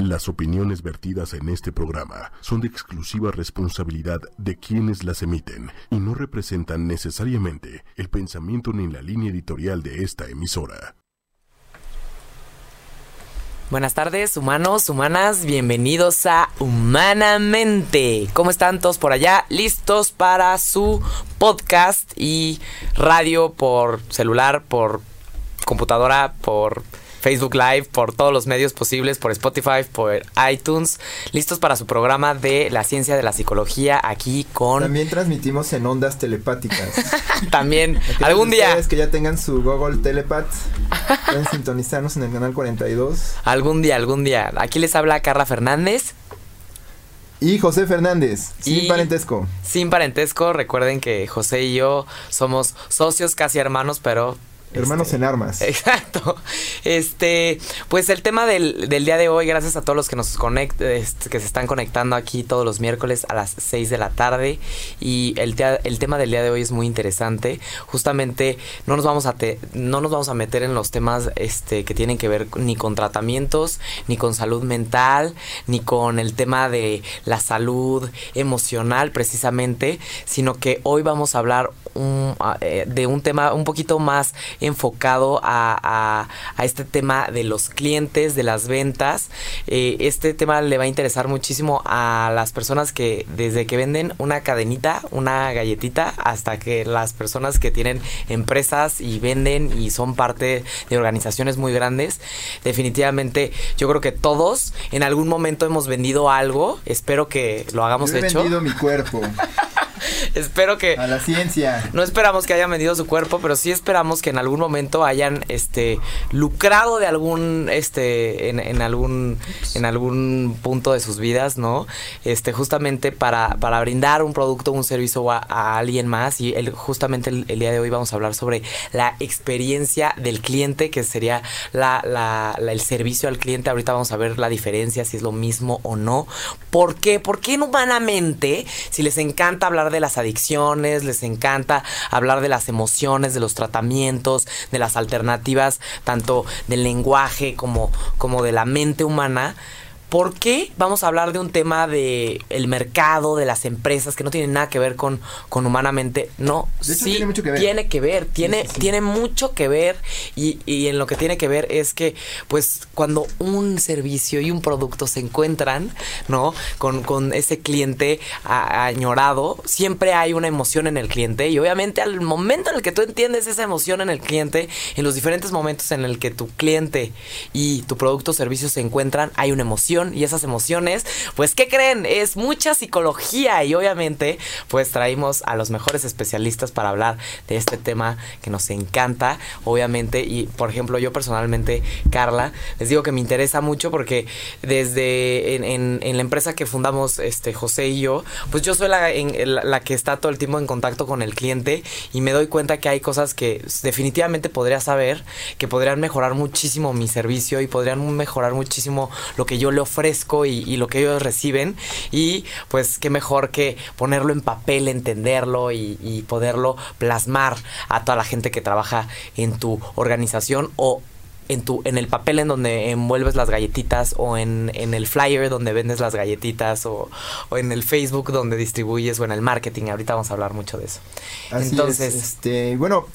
Las opiniones vertidas en este programa son de exclusiva responsabilidad de quienes las emiten y no representan necesariamente el pensamiento ni la línea editorial de esta emisora. Buenas tardes, humanos, humanas, bienvenidos a Humanamente. ¿Cómo están todos por allá? ¿Listos para su podcast y radio por celular, por computadora, por Facebook Live, por todos los medios posibles, por Spotify, por iTunes, listos para su programa de la ciencia de la psicología aquí con... También transmitimos en ondas telepáticas. También, algún día... que ya tengan su Google Telepath, pueden sintonizarnos en el canal 42. Algún día, algún día. Aquí les habla Carla Fernández. Y José Fernández, sin parentesco. Sin parentesco, recuerden que José y yo somos socios casi hermanos, pero Hermanos este, en armas. Exacto. Este, pues el tema del, del, día de hoy, gracias a todos los que nos conect, este, que se están conectando aquí todos los miércoles a las 6 de la tarde. Y el, el tema del día de hoy es muy interesante. Justamente no nos vamos a no nos vamos a meter en los temas este, que tienen que ver ni con tratamientos, ni con salud mental, ni con el tema de la salud emocional precisamente, sino que hoy vamos a hablar un, eh, de un tema un poquito más enfocado a, a, este tema de los clientes, de las ventas. Eh, este tema le va a interesar muchísimo a las personas que desde que venden una cadenita, una galletita, hasta que las personas que tienen empresas y venden y son parte de organizaciones muy grandes. Definitivamente yo creo que todos en algún momento hemos vendido algo. Espero que lo hagamos he hecho. vendido mi cuerpo. Espero que. A la ciencia. No esperamos que hayan vendido su cuerpo, pero sí esperamos que en algún momento hayan este lucrado de algún este en, algún en algún punto de sus vidas, ¿no? Este justamente para, para brindar un producto, un servicio a, alguien más y el, justamente el, día de hoy vamos a hablar sobre la experiencia del cliente, que sería la, la, el servicio al cliente. Ahorita vamos a ver la diferencia si es lo mismo o no. ¿Por qué? Porque humanamente si les encanta hablar de las adicciones, les encanta hablar de las emociones, de los tratamientos, de las alternativas, tanto del lenguaje como, como de la mente humana. ¿Por qué vamos a hablar de un tema de el mercado, de las empresas, que no tiene nada que ver con, con humanamente? No, sí, tiene mucho que ver. Tiene que ver, tiene, tiene mucho que ver y, y, en lo que tiene que ver es que, pues, cuando un servicio y un producto se encuentran, ¿no? Con, con ese cliente añorado, siempre hay una emoción en el cliente y obviamente al momento en el que tú entiendes esa emoción en el cliente, en los diferentes momentos en el que tu cliente y tu producto o servicio se encuentran, hay una emoción y esas emociones, pues ¿qué creen? Es mucha psicología y obviamente pues traímos a los mejores especialistas para hablar de este tema que nos encanta, obviamente, y por ejemplo yo personalmente, Carla, les digo que me interesa mucho porque desde en, la empresa que fundamos este José y yo, pues yo soy la, la que está todo el tiempo en contacto con el cliente y me doy cuenta que hay cosas que definitivamente podría saber, que podrían mejorar muchísimo mi servicio y podrían mejorar muchísimo lo que yo le ofrezco fresco y, lo que ellos reciben. Y pues qué mejor que ponerlo en papel, entenderlo y, poderlo plasmar a toda la gente que trabaja en tu organización o en tu en el papel en donde envuelves las galletitas o en, el flyer donde vendes las galletitas o, en el Facebook donde distribuyes o en el marketing. Ahorita vamos a hablar mucho de eso. Entonces este bueno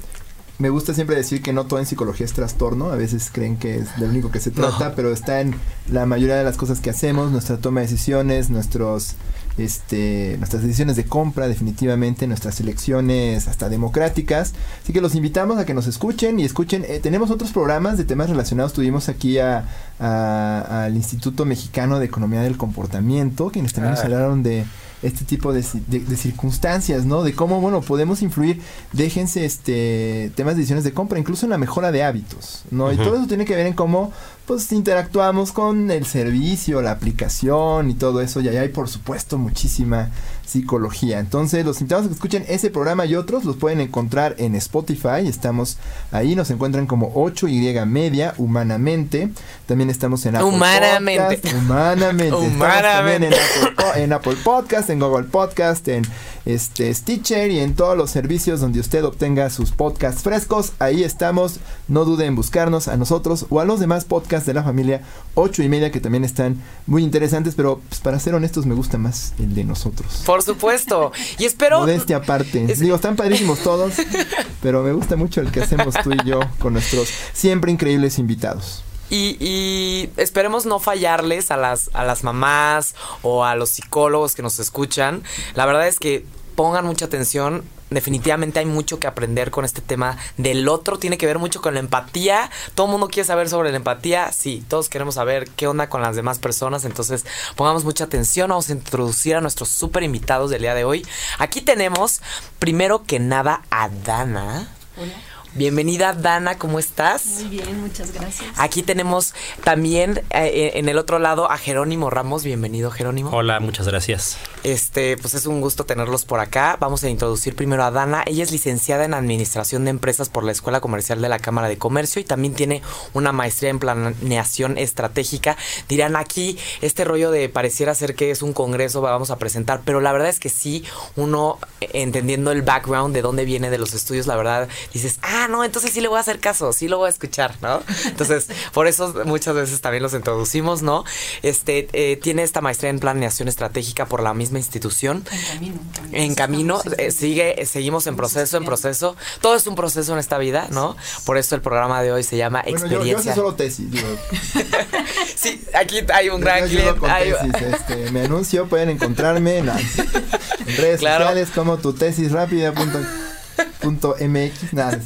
me gusta siempre decir que no todo en psicología es trastorno, a veces creen que es de lo único que se trata, pero está en la mayoría de las cosas que hacemos, nuestra toma de decisiones, nuestros este, nuestras decisiones de compra definitivamente, nuestras elecciones hasta democráticas. Así que los invitamos a que nos escuchen y escuchen. Eh, tenemos otros programas de temas relacionados. Tuvimos aquí a, al Instituto Mexicano de Economía del Comportamiento, quienes también nos ah. hablaron de este tipo de, circunstancias, ¿no? De cómo, bueno, podemos influir, déjense este temas de decisiones de compra, incluso en la mejora de hábitos, ¿no? Y todo eso tiene que ver en cómo pues interactuamos con el servicio, la aplicación y todo eso. Y ahí hay, por supuesto, muchísima psicología. Entonces, los invitados que escuchen ese programa y otros los pueden encontrar en Spotify. Estamos ahí, nos encuentran como 8Y media, humanamente. También estamos en Apple humanamente. Podcast. Humanamente. humanamente. en Apple, en Apple Podcast Podcast, en Google Podcast, en este Stitcher y en todos los servicios donde usted obtenga sus podcasts frescos. Ahí estamos. No dude en buscarnos a nosotros o a los demás podcasts de la familia 8 y media que también están muy interesantes, pero pues, para ser honestos me gusta más el de nosotros. Por supuesto. Y espero... Modestia aparte. Digo, están padrísimos todos, pero me gusta mucho el que hacemos tú y yo con nuestros siempre increíbles invitados. Y, esperemos no fallarles a las, a las mamás o a los psicólogos que nos escuchan. La verdad es que pongan mucha atención. Definitivamente hay mucho que aprender con este tema del otro. Tiene que ver mucho con la empatía. Todo el mundo quiere saber sobre la empatía. Sí, todos queremos saber qué onda con las demás personas. Entonces, pongamos mucha atención. Vamos a introducir a nuestros super invitados del día de hoy. Aquí tenemos, primero que nada, a Dana. Hola. Bienvenida Dana, ¿cómo estás? Muy bien, muchas gracias. Aquí tenemos también eh, en el otro lado a Jerónimo Ramos. Bienvenido Jerónimo. Hola, muchas gracias. Este, pues es un gusto tenerlos por acá. Vamos a introducir primero a Dana. Ella es licenciada en Administración de Empresas por la Escuela Comercial de la Cámara de Comercio y también tiene una maestría en Planeación Estratégica. Dirán aquí, este rollo de pareciera ser que es un congreso, vamos a presentar, pero la verdad es que sí, uno eh, entendiendo el background de dónde viene de los estudios, la verdad dices, ah, no, entonces sí le voy a hacer caso, sí lo voy a escuchar, ¿no? Entonces, por eso muchas veces también los introducimos, ¿no? Este, eh, tiene esta maestría en planeación estratégica por la misma institución. En camino. En camino, eh, sigue, seguimos en proceso, en proceso. Todo es un proceso en esta vida, ¿no? Por eso el programa de hoy se llama Experiencia. Yo, yo solo tesis, digo. sí, aquí hay un gran cliente. Este, me anuncio, pueden encontrarme en, las, redes sociales como tu tesis rápida. Punto MX, nada,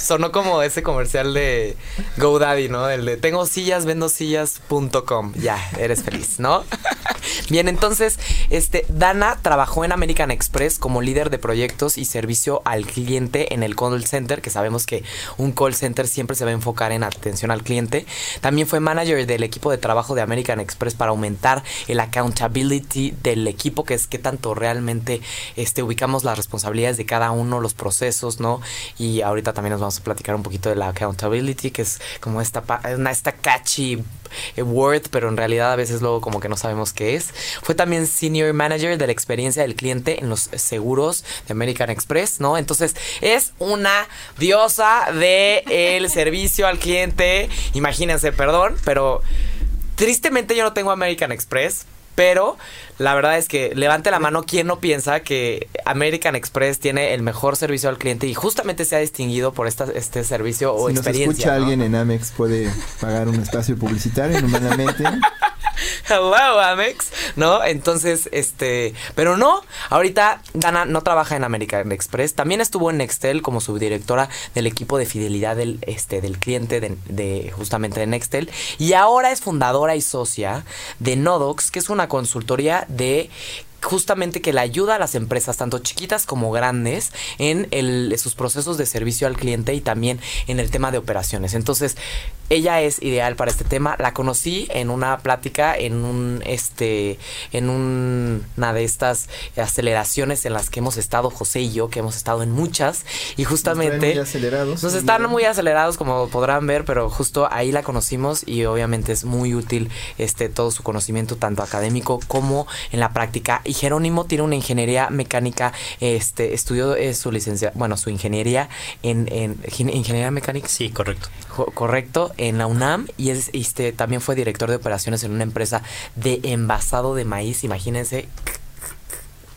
Sonó como ese comercial de GoDaddy, ¿no? El de tengo sillas, vendo sillas.com. Ya, eres feliz, ¿no? Bien, entonces, este, Dana trabajó en American Express como líder de proyectos y servicio al cliente en el call center, que sabemos que un call center siempre se va a enfocar en atención al cliente. También fue manager del equipo de trabajo de American Express para aumentar el accountability del equipo, que es que tanto realmente este, ubicamos las responsabilidades de cada uno, los procesos, ¿no? Y ahorita también nos vamos a platicar un poquito de la accountability, que es como esta, esta catchy eh, word, pero en realidad a veces luego como que no sabemos qué es. Fue también senior manager de la experiencia del cliente en los seguros de American Express, ¿no? Entonces es una diosa de el servicio al cliente. Imagínense, perdón, pero tristemente yo no tengo American Express, pero la verdad es que levante la mano quien no piensa que American Express tiene el mejor servicio al cliente y justamente se ha distinguido por esta, este servicio o si experiencia. Si nos escucha alguien en Amex puede pagar un espacio publicitario normalmente. Hello, Amex, ¿no? Entonces, este, pero no, ahorita Dana no trabaja en American Express, también estuvo en Nextel como subdirectora del equipo de fidelidad del, este, del cliente de, de justamente de Nextel y ahora es fundadora y socia de Nodox, que es una consultoría de justamente que le ayuda a las empresas, tanto chiquitas como grandes, en el, sus procesos de servicio al cliente y también en el tema de operaciones. Entonces, ella es ideal para este tema. La conocí en una plática, en un, este, en una de estas aceleraciones en las que hemos estado José y yo, que hemos estado en muchas, y justamente nos, acelerados, nos están muy acelerados, como podrán ver, pero justo ahí la conocimos y obviamente es muy útil este todo su conocimiento tanto académico como en la práctica. Y Jerónimo tiene una ingeniería mecánica, este, estudió su licencia, bueno, su ingeniería en, en ingeniería mecánica. Sí, correcto. correcto en la UNAM y es, este, también fue director de operaciones en una empresa de envasado de maíz. Imagínense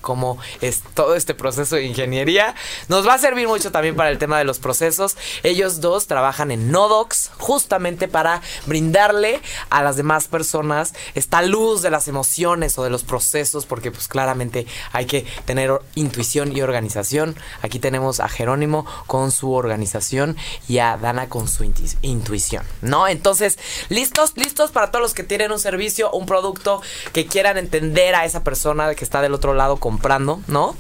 cómo es todo este proceso de ingeniería. Nos va a servir mucho también para el tema de los procesos. Ellos dos trabajan en Nodox justamente para brindarle a las demás personas esta luz de las emociones o de los procesos, porque pues claramente hay que tener intuición y organización. Aquí tenemos a Jerónimo con su organización y a Dana con su intuición, ¿no? Entonces, listos, listos para todos los que tienen un servicio, un producto que quieran entender a esa persona que está del otro lado con comprando, ¿no?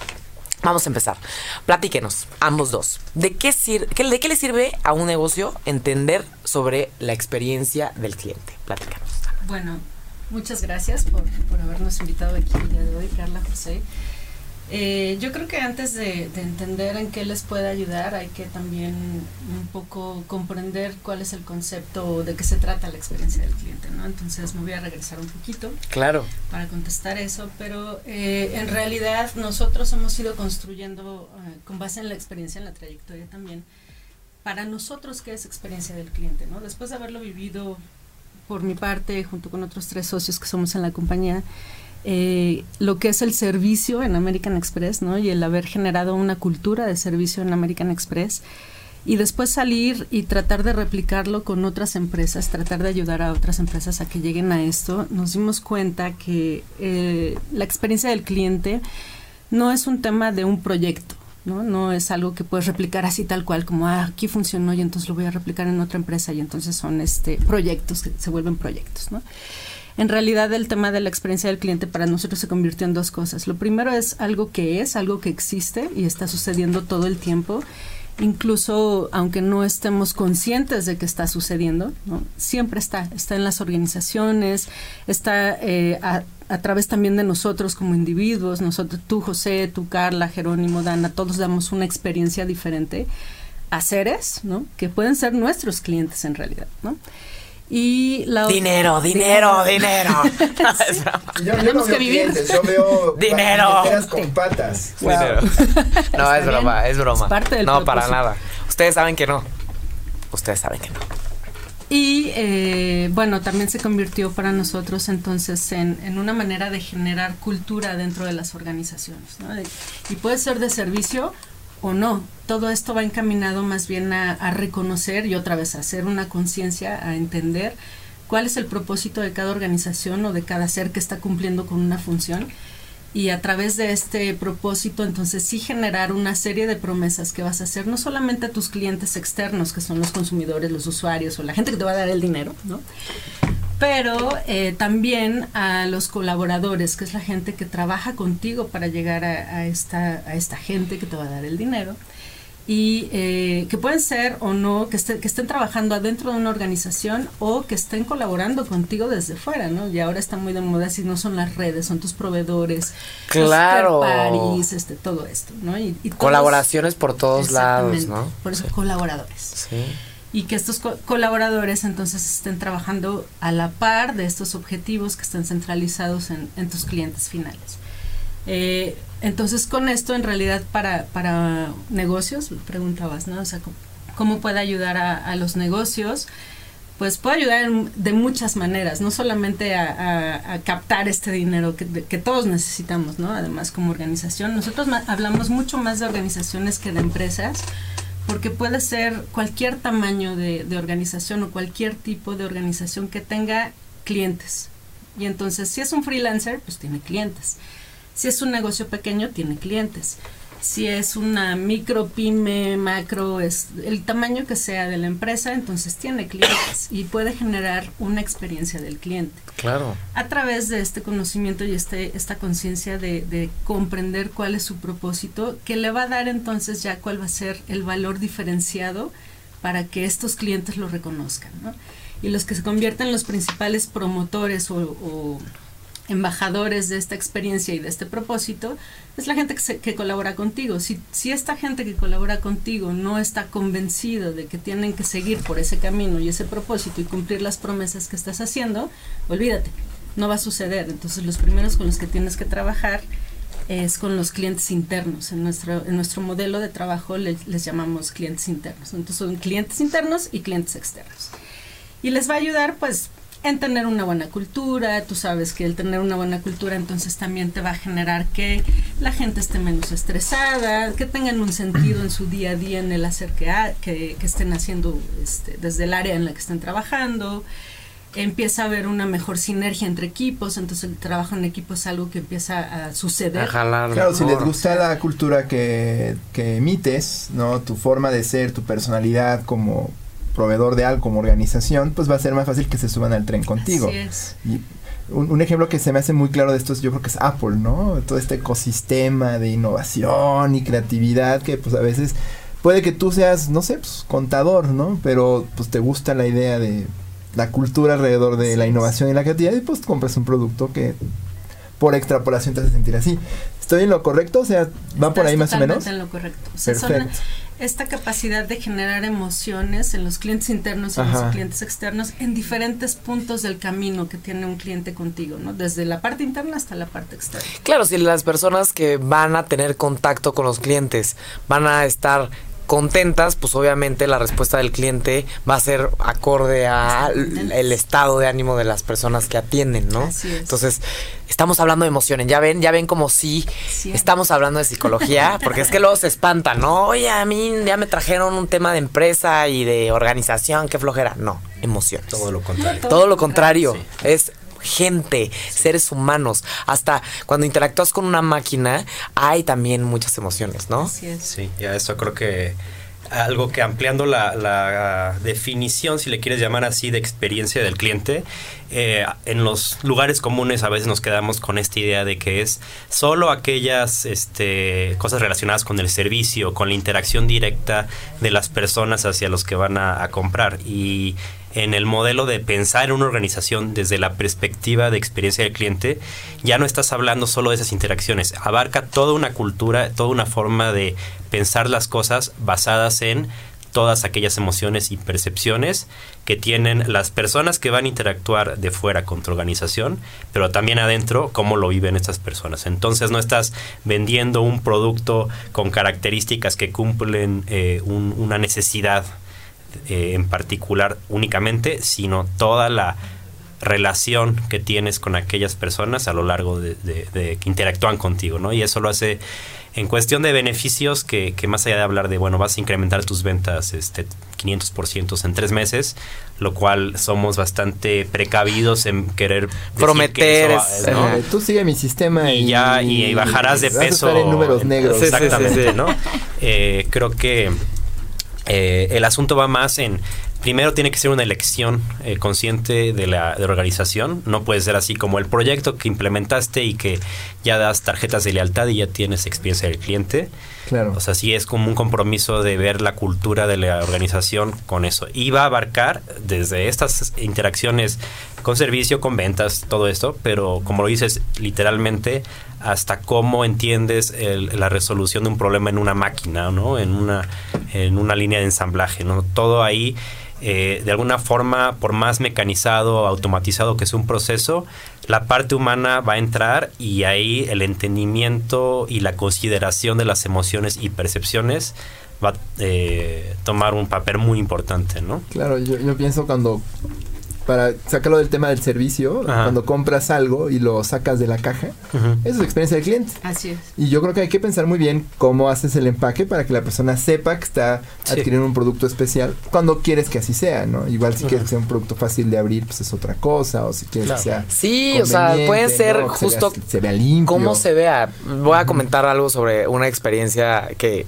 Vamos a empezar. Platíquenos, ambos dos. ¿De qué, ¿De qué le sirve a un negocio entender sobre la experiencia del cliente? Platícanos. Bueno, muchas gracias por, por habernos invitado aquí el día de hoy, Carla José. Eh, yo creo que antes de, entender en qué les puede ayudar, hay que también un poco comprender cuál es el concepto de qué se trata la experiencia del cliente, ¿no? Entonces me voy a regresar un poquito. Claro. Para contestar eso, pero eh, en realidad nosotros hemos ido construyendo, eh, con base en la experiencia, en la trayectoria también, para nosotros qué es experiencia del cliente, ¿no? Después de haberlo vivido por mi parte, junto con otros tres socios que somos en la compañía, eh, lo que es el servicio en American Express, ¿no? Y el haber generado una cultura de servicio en American Express y después salir y tratar de replicarlo con otras empresas, tratar de ayudar a otras empresas a que lleguen a esto, nos dimos cuenta que eh, la experiencia del cliente no es un tema de un proyecto, ¿no? No es algo que puedes replicar así tal cual, como ah, aquí funcionó y entonces lo voy a replicar en otra empresa y entonces son este proyectos que se vuelven proyectos, ¿no? En realidad el tema de la experiencia del cliente para nosotros se convirtió en dos cosas. Lo primero es algo que es, algo que existe y está sucediendo todo el tiempo. Incluso aunque no estemos conscientes de que está sucediendo, siempre está, está en las organizaciones, está eh, a, a, través también de nosotros como individuos, nosotros, tú José, tú Carla, Jerónimo, Dana, todos damos una experiencia diferente a seres, ¿no? Que pueden ser nuestros clientes en realidad, ¿no? Y la dinero, dinero, dinero. yo, Tenemos que vivir. yo veo dinero con patas. Dinero. No, es broma, es broma. no, para nada. Ustedes saben que no. Ustedes saben que no. Y eh, bueno, también se convirtió para nosotros entonces en, en, una manera de generar cultura dentro de las organizaciones. ¿no? y puede ser de servicio o no. Todo esto va encaminado más bien a, reconocer y otra vez a hacer una conciencia, a entender cuál es el propósito de cada organización o de cada ser que está cumpliendo con una función y a través de este propósito entonces sí generar una serie de promesas que vas a hacer no solamente a tus clientes externos que son los consumidores, los usuarios o la gente que te va a dar el dinero, ¿no? Pero eh, también a los colaboradores, que es la gente que trabaja contigo para llegar a, esta, a esta gente que te va a dar el dinero. Y eh, que pueden ser o no, que, que estén trabajando adentro de una organización o que estén colaborando contigo desde fuera, ¿no? Y ahora está muy de moda si no son las redes, son tus proveedores, claro. Paris, este, todo esto, ¿no? Y, Colaboraciones por todos lados, ¿no? Por eso, colaboradores. Sí y que estos colaboradores entonces estén trabajando a la par de estos objetivos que están centralizados en, tus clientes finales. Eh, entonces con esto en realidad para, para negocios, preguntabas, ¿no? O sea, ¿cómo, puede ayudar a, los negocios? Pues puede ayudar de muchas maneras, no solamente a, captar este dinero que, todos necesitamos, ¿no? Además como organización, nosotros hablamos mucho más de organizaciones que de empresas, porque puede ser cualquier tamaño de, organización o cualquier tipo de organización que tenga clientes. Y entonces, si es un freelancer, pues tiene clientes. Si es un negocio pequeño, tiene clientes si es una micro, pyme, macro, es el tamaño que sea de la empresa, entonces tiene clientes y puede generar una experiencia del cliente. Claro. A través de este conocimiento y este, esta conciencia de, de, comprender cuál es su propósito, que le va a dar entonces ya cuál va a ser el valor diferenciado para que estos clientes lo reconozcan. ¿no? Y los que se convierten en los principales promotores o embajadores de esta experiencia y de este propósito, es la gente que, colabora contigo. Si, si esta gente que colabora contigo no está convencido de que tienen que seguir por ese camino y ese propósito y cumplir las promesas que estás haciendo, olvídate, no va a suceder. Entonces los primeros con los que tienes que trabajar es con los clientes internos. En nuestro, en nuestro modelo de trabajo les llamamos clientes internos. Entonces son clientes internos y clientes externos. Y les va a ayudar pues en tener una buena cultura, tú sabes que el tener una buena cultura entonces también te va a generar que la gente esté menos estresada, que tengan un sentido en su día a día en el hacer que, que, estén haciendo este, desde el área en la que estén trabajando, empieza a haber una mejor sinergia entre equipos, entonces el trabajo en equipo es algo que empieza a suceder. claro, si les gusta la cultura que, que emites, ¿no? Tu forma de ser, tu personalidad como proveedor de algo como organización, pues va a ser más fácil que se suban al tren contigo. Así es. Y un, ejemplo que se me hace muy claro de esto es, yo creo que es Apple, ¿no? Todo este ecosistema de innovación y creatividad que pues a veces puede que tú seas, no sé, pues contador, ¿no? Pero pues te gusta la idea de la cultura alrededor de la innovación y la creatividad y pues compras un producto que por extrapolación te hace sentir así. ¿Estoy en lo correcto? O sea, ¿va por ahí más o menos? en lo correcto. O sea, son esta capacidad de generar emociones en los clientes internos y en los clientes externos en diferentes puntos del camino que tiene un cliente contigo, ¿no? Desde la parte interna hasta la parte externa. Claro, si las personas que van a tener contacto con los clientes van a estar contentas, pues obviamente la respuesta del cliente va a ser acorde al el estado de ánimo de las personas que atienden, ¿no? Entonces, estamos hablando de emociones, ya ven, ya ven como si estamos hablando de psicología, porque es que luego se espantan, ¿no? Oye, a mí ya me trajeron un tema de empresa y de organización, qué flojera. No, emociones. Todo lo contrario. Todo, lo contrario. Es gente, seres humanos. Hasta cuando interactúas con una máquina, hay también muchas emociones, ¿no? Sí, ya eso creo que algo que ampliando la, definición, si le quieres llamar así, de experiencia del cliente, eh, en los lugares comunes a veces nos quedamos con esta idea de que es solo aquellas este, cosas relacionadas con el servicio, con la interacción directa de las personas hacia los que van a comprar. Y en el modelo de pensar en una organización desde la perspectiva de experiencia del cliente, ya no estás hablando solo de esas interacciones, abarca toda una cultura, toda una forma de pensar las cosas basadas en todas aquellas emociones y percepciones que tienen las personas que van a interactuar de fuera con tu organización, pero también adentro cómo lo viven estas personas. Entonces no estás vendiendo un producto con características que cumplen eh, una necesidad eh, en particular únicamente, sino toda la relación que tienes con aquellas personas a lo largo de, que interactúan contigo, ¿no? Y eso lo hace en cuestión de beneficios que, más allá de hablar de, bueno, vas a incrementar tus ventas este 500% en tres meses, lo cual somos bastante precavidos en querer prometer. Tú sigue mi sistema y, ya y, bajarás de peso. en números negros. Exactamente, ¿no? Eh, creo que eh, el asunto va más en primero tiene que ser una elección eh, consciente de la, organización. No puede ser así como el proyecto que implementaste y que ya das tarjetas de lealtad y ya tienes experiencia del cliente. Claro. O sea, sí es como un compromiso de ver la cultura de la organización con eso. Y va a abarcar desde estas interacciones con servicio, con ventas, todo esto, pero como lo dices literalmente, hasta cómo entiendes la resolución de un problema en una máquina, ¿no? En una, en una línea de ensamblaje, ¿no? Todo ahí eh, de alguna forma, por más mecanizado, automatizado que sea un proceso, la parte humana va a entrar y ahí el entendimiento y la consideración de las emociones y percepciones va a eh, tomar un papel muy importante, ¿no? Claro, yo, yo pienso cuando para sacarlo del tema del servicio, cuando compras algo y lo sacas de la caja, eso es experiencia del cliente. Así es. Y yo creo que hay que pensar muy bien cómo haces el empaque para que la persona sepa que está adquiriendo un producto especial cuando quieres que así sea, ¿no? Igual si quieres que sea un producto fácil de abrir, pues es otra cosa, o si quieres que sea. Sí, o sea, puede ser justo. Se vea, limpio. Cómo se vea. Voy a comentar algo sobre una experiencia que,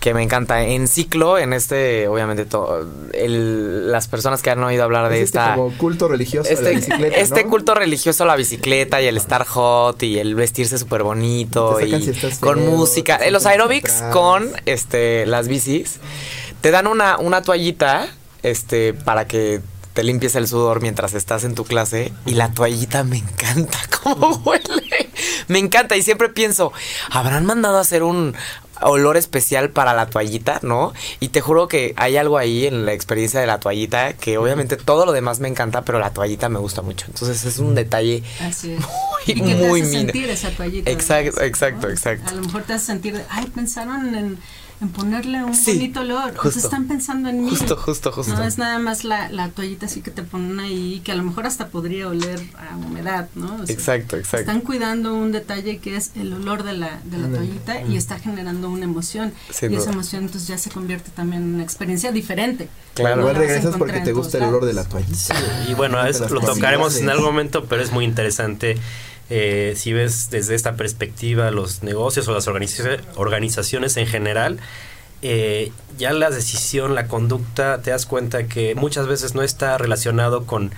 que me encanta. En ciclo, en este, obviamente, todo, las personas que han oído hablar de este culto religioso este, la bicicleta. Este culto religioso a la bicicleta y el estar hot y el vestirse súper bonito y con música. Eh, los aerobics con este las bicis te dan una, una toallita este para que te limpies el sudor mientras estás en tu clase y la toallita me encanta cómo huele. Me encanta y siempre pienso, ¿habrán mandado a hacer un olor especial para la toallita, ¿no? Y te juro que hay algo ahí en la experiencia de la toallita que obviamente todo lo demás me encanta, pero la toallita me gusta mucho. Entonces es un detalle Así es. muy, muy sentir esa toallita. Exacto, exacto, exacto. A lo mejor te hace sentir, ay, pensaron en en ponerle un bonito olor. Justo, están pensando en mí. Justo, justo, justo. No es nada más la, la, toallita así que te ponen ahí, que a lo mmejor hasta podría oler a humedad, ¿no? exacto, exacto. Están cuidando un detalle que es el olor de la, de la toallita y está generando una emoción. y esa emoción entonces ya se convierte también en una experiencia diferente. Claro. Igual regresas porque te gusta el olor de la toallita. y bueno, eso lo tocaremos en algún momento, pero es muy interesante eh, si ves desde esta perspectiva los negocios o las organizaciones en general, eh, ya la decisión, la conducta, te das cuenta que muchas veces no está relacionado con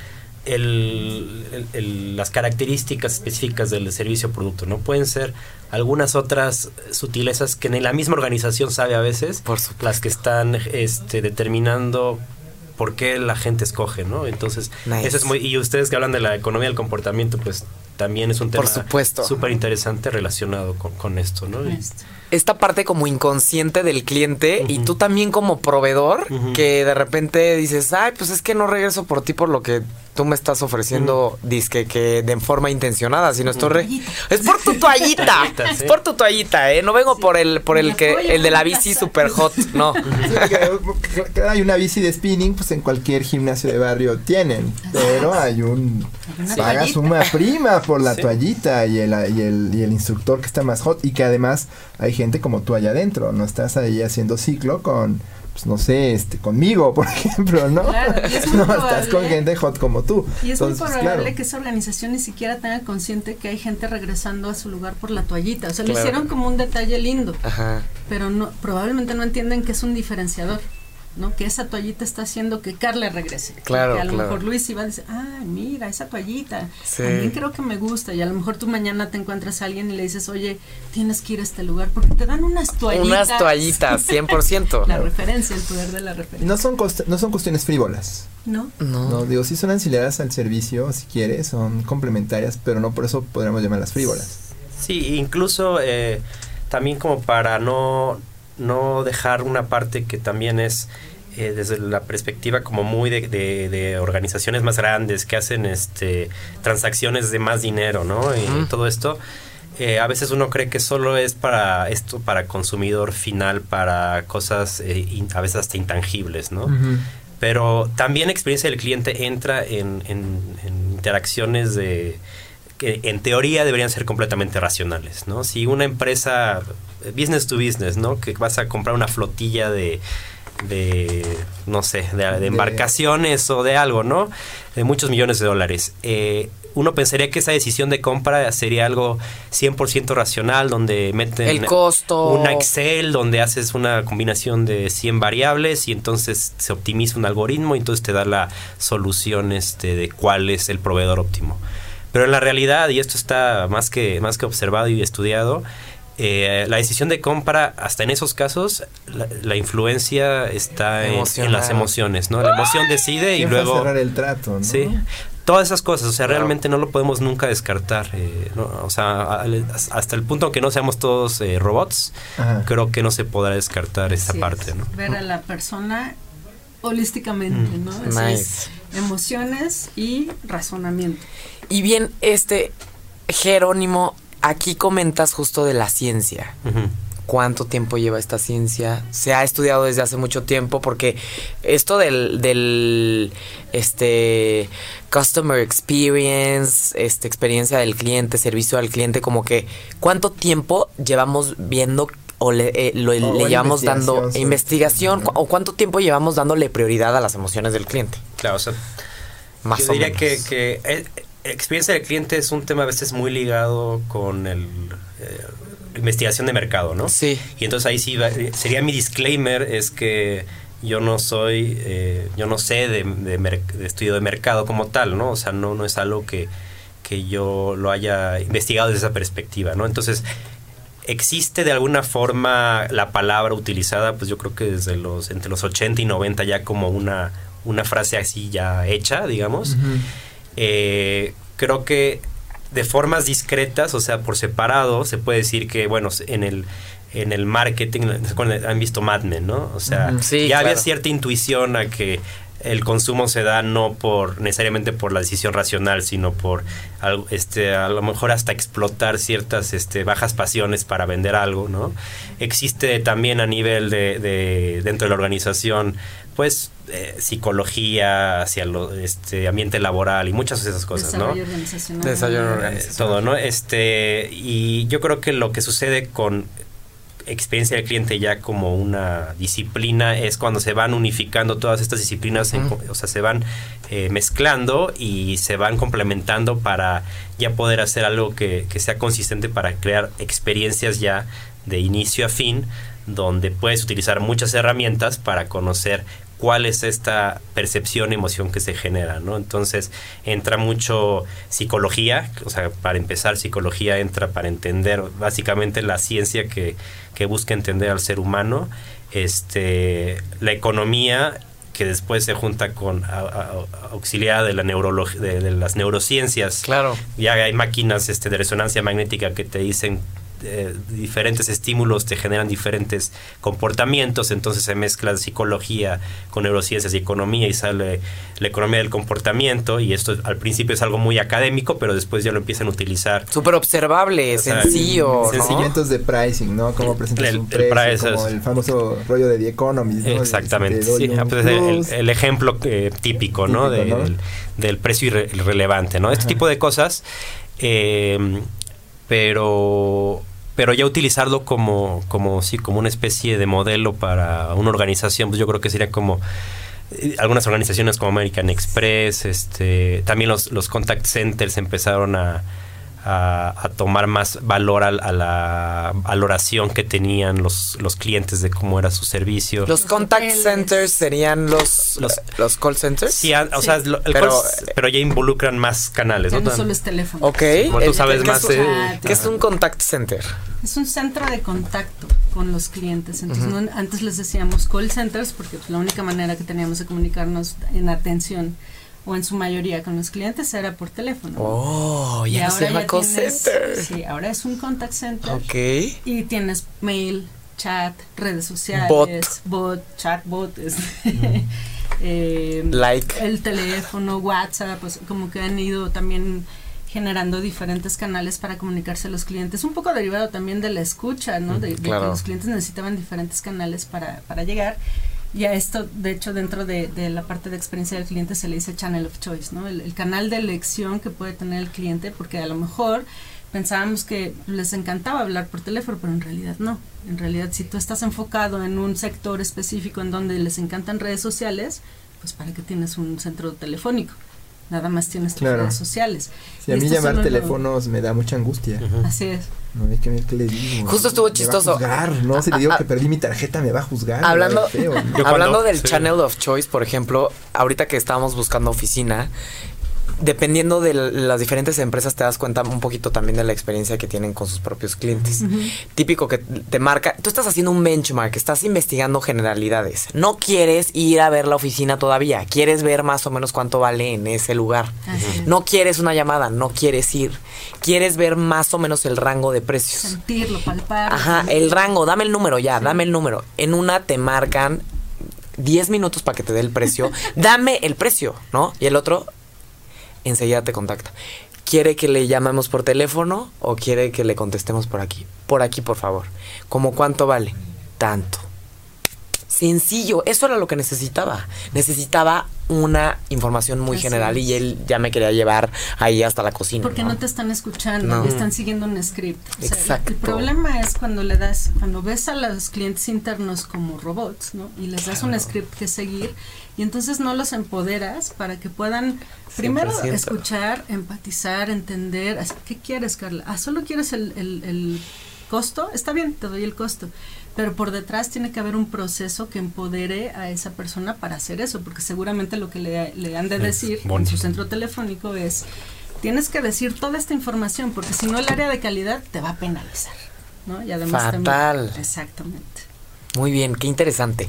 el, las características específicas del servicio o producto, ¿no? Pueden ser algunas otras sutilezas que ni la misma organización sabe a veces, Por las que están este, determinando por qué la gente escoge, ¿no? Entonces, Nice. eso es muy... Y ustedes que hablan de la economía del comportamiento, pues también es un tema Por supuesto. súper interesante relacionado con, con esto, ¿no? Esta parte como inconsciente del cliente y tú también como proveedor que de repente dices, ay, pues es que no regreso por ti por lo que tú me estás ofreciendo, disque que de forma intencionada, sino estoy re- es por tu toallita, es por tu toallita, eh, no vengo por el por el que el de la bici super hot, no. Hay una bici de spinning, pues en cualquier gimnasio de barrio tienen, pero hay un pagas una prima por la Sí. toallita y el, y el y el instructor que está más hot y que además hay gente como tú allá adentro, no estás ahí haciendo ciclo con pues no sé, este conmigo, por ejemplo, ¿no? Claro, y es muy no, probable. estás con gente hot como tú. Y es muy Entonces, probable claro. que esa organización ni siquiera tenga consciente que hay gente regresando a su lugar por la toallita. O sea, lo Claro. hicieron como un detalle lindo, Ajá. pero no, probablemente no entienden que es un diferenciador. ¿No? Que esa toallita está haciendo que Carla regrese. Claro, Que a lo claro. mejor Luis iba a decir, ah, mira, esa toallita. Sí. También creo que me gusta. Y a lo mejor tú mañana te encuentras a alguien y le dices, oye, tienes que ir a este lugar porque te dan unas toallitas. Unas toallitas, 100%. La referencia, el poder de la referencia. No son no son cuestiones frívolas. ¿No? No. No, digo, sí son ancillarias al servicio, si quieres, son complementarias, pero no por eso podríamos llamarlas frívolas. Sí, incluso eh, también como para no, no dejar una parte que también es eh, desde la perspectiva como muy de, de- de organizaciones más grandes que hacen este transacciones de más dinero, ¿no? Y todo esto. eh, a veces uno cree que solo es para esto, para consumidor final, para cosas eh, in- a veces hasta intangibles, ¿no? Pero también la experiencia del cliente entra en, en- en interacciones de que en teoría deberían ser completamente racionales, ¿no? Si una empresa business to business, ¿no? Que vas a comprar una flotilla de de no sé, de, de De- embarcaciones o de algo, ¿no? De muchos millones de dólares. Eh, uno pensaría que esa decisión de compra sería algo 100% racional, donde meten El costo. una Excel donde haces una combinación de 100 variables y entonces se optimiza un algoritmo y entonces te da la solución este, de cuál es el proveedor óptimo. Pero en la realidad, y esto está más que, más que observado y estudiado, eh, la decisión de compra, hasta en esos casos, la, la influencia está en, las emociones, ¿no? La emoción decide y ¿Quién fue a luego... cerrar el trato, ¿no? Sí, todas esas cosas, o sea, realmente no lo podemos nunca descartar. eh, ¿no? O sea, al- hasta el punto que no seamos todos eh, robots, Ajá. creo que no se podrá descartar esa Así parte, es, ¿no? Ver a la persona holísticamente, Mm. ¿no? Así es, emociones y razonamiento. Y bien, este Jerónimo, aquí comentas justo de la ciencia. Cuánto tiempo lleva esta ciencia. Se ha estudiado desde hace mucho tiempo porque esto del, del este customer experience, este experiencia del cliente, servicio al cliente, como que cuánto tiempo llevamos viendo o le, eh, lo- O le una llevamos dando investigación o cuánto tiempo llevamos dándole prioridad a las emociones del cliente. Claro, o sea, Más yo o diría menos. que, que eh, experiencia del cliente es un tema a veces muy ligado con el eh, investigación de mercado, ¿no? Sí. Y entonces ahí sí va- sería mi disclaimer es que yo no soy, eh, yo no sé de, de mer- de estudio de mercado como tal, ¿no? O sea, no, no es algo que, que yo lo haya investigado desde esa perspectiva, ¿no? Entonces, existe de alguna forma la palabra utilizada, pues yo creo que desde los, entre los 80 y 90 ya como una, una frase así ya hecha, digamos. Ujú. Eh, creo que de formas discretas, o sea, por separado, se puede decir que, bueno, en el, en el marketing, han visto Mad Men, ¿no? O sea. Sí, ya había cierta intuición a que el consumo se da no por necesariamente por la decisión racional, sino por algo, este, a lo mejor hasta explotar ciertas este, bajas pasiones para vender algo, ¿no? Existe también a nivel de, de- dentro de la organización, pues eh, psicología hacia lo, este ambiente laboral y muchas de esas cosas, ¿no? Desarrollo organizacional. Desarrollo Eh, organizacional. todo, ¿no? Este, y yo creo que lo que sucede con experiencia del cliente ya como una disciplina es cuando se van unificando todas estas disciplinas, o sea, se van eh, mezclando y se van complementando para ya poder hacer algo que, que sea consistente para crear experiencias ya de inicio a fin, donde puedes utilizar muchas herramientas para conocer cuál es esta percepción, emoción que se genera, ¿no? Entonces entra mucho psicología, o sea, para empezar psicología entra para entender básicamente la ciencia que, que busca entender al ser humano, este, la economía que después se junta con auxiliar de la neurología de, las neurociencias. Claro. Ya hay máquinas este, de resonancia magnética que te dicen eh, diferentes estímulos te generan diferentes comportamientos, entonces se mezcla psicología con neurociencias y economía y sale la economía del comportamiento y esto al principio es algo muy académico, pero después ya lo empiezan a utilizar. Súper observable, sencillo. ¿no? de pricing, ¿no? Como presentas el, un precio, como el famoso rollo de The Economist, Exactamente, sí. Pues el, ejemplo eh, típico, ¿no? Del, precio irrelevante, ¿no? Este tipo de cosas, eh, pero pero ya utilizarlo como, como, sí, como una especie de modelo para una organización, pues yo creo que sería como eh, algunas organizaciones como American Express, este, también los, los contact centers empezaron a, a, tomar más valor a, la valoración que tenían los, los clientes de cómo era su servicio. ¿Los contact centers serían los, los, call centers? Sí, o sea, pero, ya involucran más canales. no, solo es teléfono. Ok. tú sabes más. ¿Qué es un contact center? Es un centro de contacto con los clientes. Entonces, antes les decíamos call centers porque la única manera que teníamos de comunicarnos en atención o en su mayoría con los clientes era por teléfono. Oh, ya y se llama call center. Sí, ahora es un contact center. Ok. Y tienes mail, chat, redes sociales, bot, bot chatbot, eh, like. el teléfono, WhatsApp, pues como que han ido también generando diferentes canales para comunicarse a los clientes, un poco derivado también de la escucha, ¿no? De, de que los clientes necesitaban diferentes canales para, para llegar y a esto, de hecho, dentro de, la parte de experiencia del cliente se le dice channel of choice, ¿no? El, canal de elección que puede tener el cliente, porque a lo mejor pensábamos que les encantaba hablar por teléfono, pero en realidad no. En realidad, si tú estás enfocado en un sector específico en donde les encantan redes sociales, pues para qué tienes un centro telefónico nada más tienes tus redes sociales. Si a mí llamar teléfonos me da mucha angustia. Así es. No hay que ver qué le digo. Justo estuvo chistoso. no, si le digo que perdí mi tarjeta me va a juzgar. Hablando, hablando del channel of choice, por ejemplo, ahorita que estábamos buscando oficina, dependiendo de las diferentes empresas te das cuenta un poquito también de la experiencia que tienen con sus propios clientes. Típico que te marca, tú estás haciendo un benchmark, estás investigando generalidades. No quieres ir a ver la oficina todavía, quieres ver más o menos cuánto vale en ese lugar. No quieres una llamada, no quieres ir. Quieres ver más o menos el rango de precios. Sentirlo, palpar. Ajá, el rango, dame el número ya, dame el número. En una te marcan 10 minutos para que te dé el precio. dame el precio, ¿no? Y el otro, enseguida te contacta. ¿Quiere que le llamemos por teléfono o quiere que le contestemos por aquí? Por aquí, por favor. ¿Cómo cuánto vale? Tanto. Sencillo, eso era lo que necesitaba. Necesitaba una información muy general y él ya me quería llevar ahí hasta la cocina. Porque no, te están escuchando, están siguiendo un script. Exacto. el, problema es cuando le das, cuando ves a los clientes internos como robots, ¿no? Y les das un script que seguir y entonces no los empoderas para que puedan primero escuchar, empatizar, entender, ¿qué quieres, Carla? Ah, solo quieres el, el, el costo, está bien, te doy el costo pero por detrás tiene que haber un proceso que empodere a esa persona para hacer eso, porque seguramente lo que le, le han de decir en su centro telefónico es, tienes que decir toda esta información, porque si no el área de calidad te va a penalizar, ¿no? Y además Fatal. exactamente. Muy bien, qué interesante.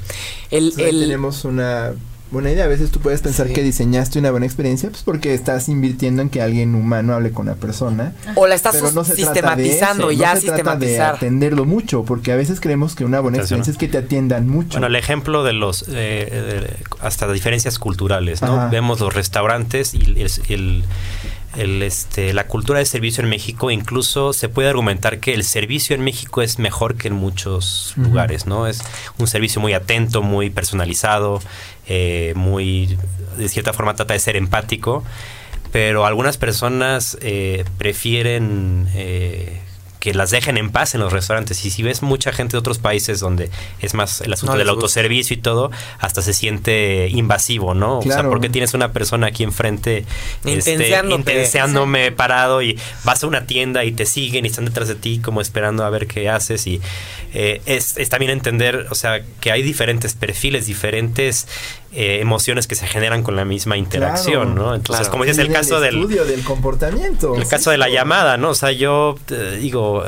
El, Tenemos una buena idea. A veces tú puedes pensar que diseñaste una buena experiencia, pues porque estás invirtiendo en que alguien humano hable con la persona. O la estás sistematizando ya no se trata de atenderlo mucho, porque a veces creemos que una buena experiencia es que te atiendan mucho. Bueno, el ejemplo de los eh, hasta diferencias culturales, ¿no? Vemos los restaurantes y el el, este, la cultura de servicio en México, incluso se puede argumentar que el servicio en México es mejor que en muchos lugares, ¿no? Es un servicio muy atento, muy personalizado, eh, muy, de cierta forma trata de ser empático, pero algunas personas eh, prefieren eh, que las dejen en paz en los restaurantes. Y si ves mucha gente de otros países donde es más el asunto del autoservicio y todo, hasta se siente invasivo, ¿no? O sea, porque tienes una persona aquí enfrente este, intenseándome parado y vas a una tienda y te siguen y están detrás de ti como esperando a ver qué haces. Y eh, es, es también entender, o sea, que hay diferentes perfiles, diferentes eh, emociones que se generan con la misma interacción, ¿no? Entonces, como dices, el caso del estudio del comportamiento. El caso de la llamada, ¿no? O sea, yo digo,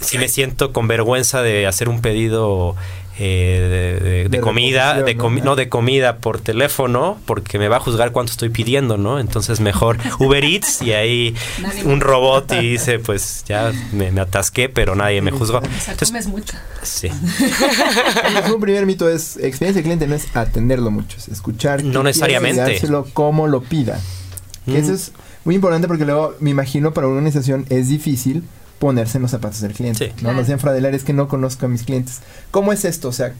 si me siento con vergüenza de hacer un pedido eh, de, de- de De comida, de reposición, comi- ¿no? no de comida por teléfono, porque me va a juzgar cuánto estoy pidiendo, ¿no? Entonces mejor Uber Eats y ahí Nadie un robot y dice, pues ya me, me atasqué, pero nadie me juzgó. O sea, Entonces, comes mucho. sí. Un primer mito es experiencia de cliente no es atenderlo mucho, es escuchar. No necesariamente. y dárselo como lo pida. Que Mm. eso es muy importante porque luego me imagino para una organización es difícil ponerse en los zapatos del cliente. Sí. ¿no? Claro. Nos decían Fradelar, es que no conozco a mis clientes. ¿Cómo es esto? O sea,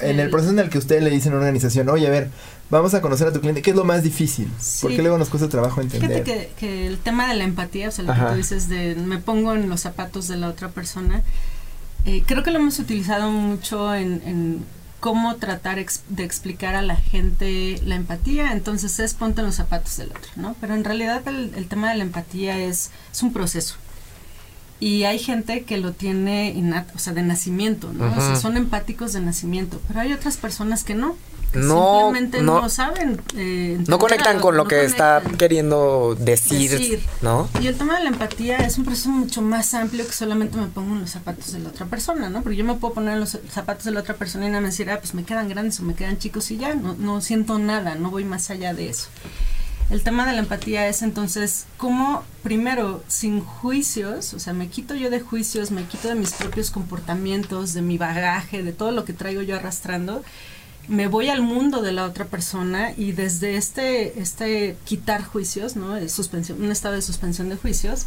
en el El- proceso en el que usted le dice a una organización, oye, a ver, vamos a conocer a tu cliente, ¿qué es lo más difícil? Sí. Porque luego nos cuesta trabajo entender. Fíjate que, que el tema de la empatía, o sea, lo Ajá. que tú dices de me pongo en los zapatos de la otra persona, eh, creo que lo hemos utilizado mucho en, en cómo tratar ex- de explicar a la gente la empatía, entonces es ponte en los zapatos del otro, ¿no? Pero en realidad el, el tema de la empatía es, es un proceso. Y hay gente que lo tiene innato, o sea, de nacimiento, ¿no? O sea, Ujú. son empáticos de nacimiento, pero hay otras personas que no. que No, simplemente no- no, saben. eh, No conectan con lo no que está queriendo decir, Decir. ¿no? Y el tema de la empatía es un proceso mucho más amplio que solamente me pongo en los zapatos de la otra persona, ¿no? Porque yo me puedo poner en los zapatos de la otra persona y nada más decir, ah, pues me quedan grandes o me quedan chicos y ya, no, no siento nada, no voy más allá de eso. El tema de la empatía es entonces cómo, primero, sin juicios, o sea, me quito yo de juicios, me quito de mis propios comportamientos, de mi bagaje, de todo lo que traigo yo arrastrando, me voy al mundo de la otra persona y desde este, este quitar juicios, ¿no? De suspensión, un estado de suspensión de juicios,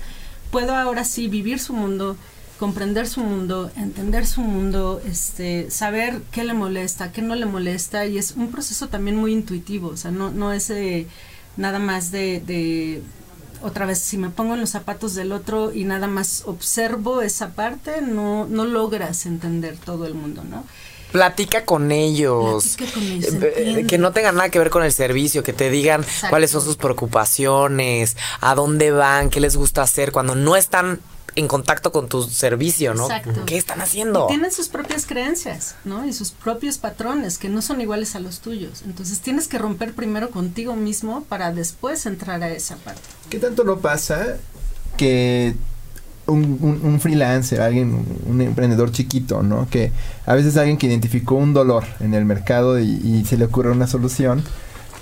puedo ahora sí vivir su mundo, comprender su mundo, entender su mundo, este, saber qué le molesta, qué no le molesta, y es un proceso también muy intuitivo, o sea, no, no es eh, nada más de, de otra vez, si me pongo en los zapatos del otro y nada más observo esa parte, no, no logras entender todo el mundo, ¿no? Platica con ellos. Platica con ellos, Eh, eh, que no tengan nada que ver con el servicio, que te digan Exacto. cuáles son sus preocupaciones, a dónde van, qué les gusta hacer cuando no están en contacto con tu servicio, ¿no? Exacto. ¿Qué están haciendo? Y tienen sus propias creencias, ¿no? Y sus propios patrones que no son iguales a los tuyos. Entonces tienes que romper primero contigo mismo para después entrar a esa parte. ¿Qué tanto no pasa que un, un- un freelancer, alguien, un, un emprendedor chiquito, ¿no? Que a veces alguien que identificó un dolor en el mercado y, y se le ocurre una solución,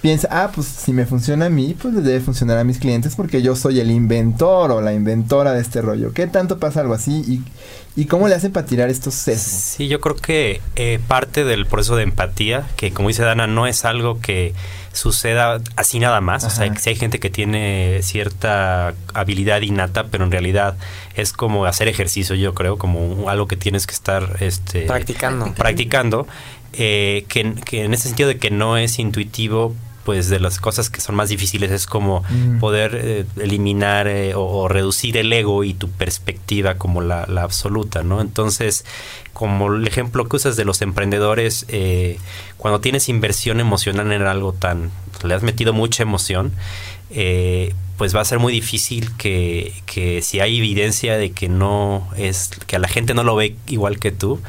piensa, ah, pues si me funciona a mí, pues le debe funcionar a mis clientes porque yo soy el inventor o la inventora de este rollo. ¿Qué tanto pasa algo así? ¿Y, y cómo le hacen para tirar estos sesgos? Sí, yo creo que eh, parte del proceso de empatía, que como dice Dana, no es algo que suceda así nada más. O sea, que si hay gente que tiene cierta habilidad innata, pero en realidad es como hacer ejercicio, yo creo, como algo que tienes que estar este, Practicando. practicando, eh, que, que en ese sentido de que no es intuitivo, pues de las cosas que son más difíciles es como Mm. poder eh, eliminar eh, o, o reducir el ego y tu perspectiva como la, la absoluta, ¿no? Entonces, como el ejemplo que usas de los emprendedores, eh, cuando tienes inversión emocional en algo tan, le has metido mucha emoción, pues va a ser muy difícil que, que si hay evidencia de que no es, que a la gente no lo ve igual que tú,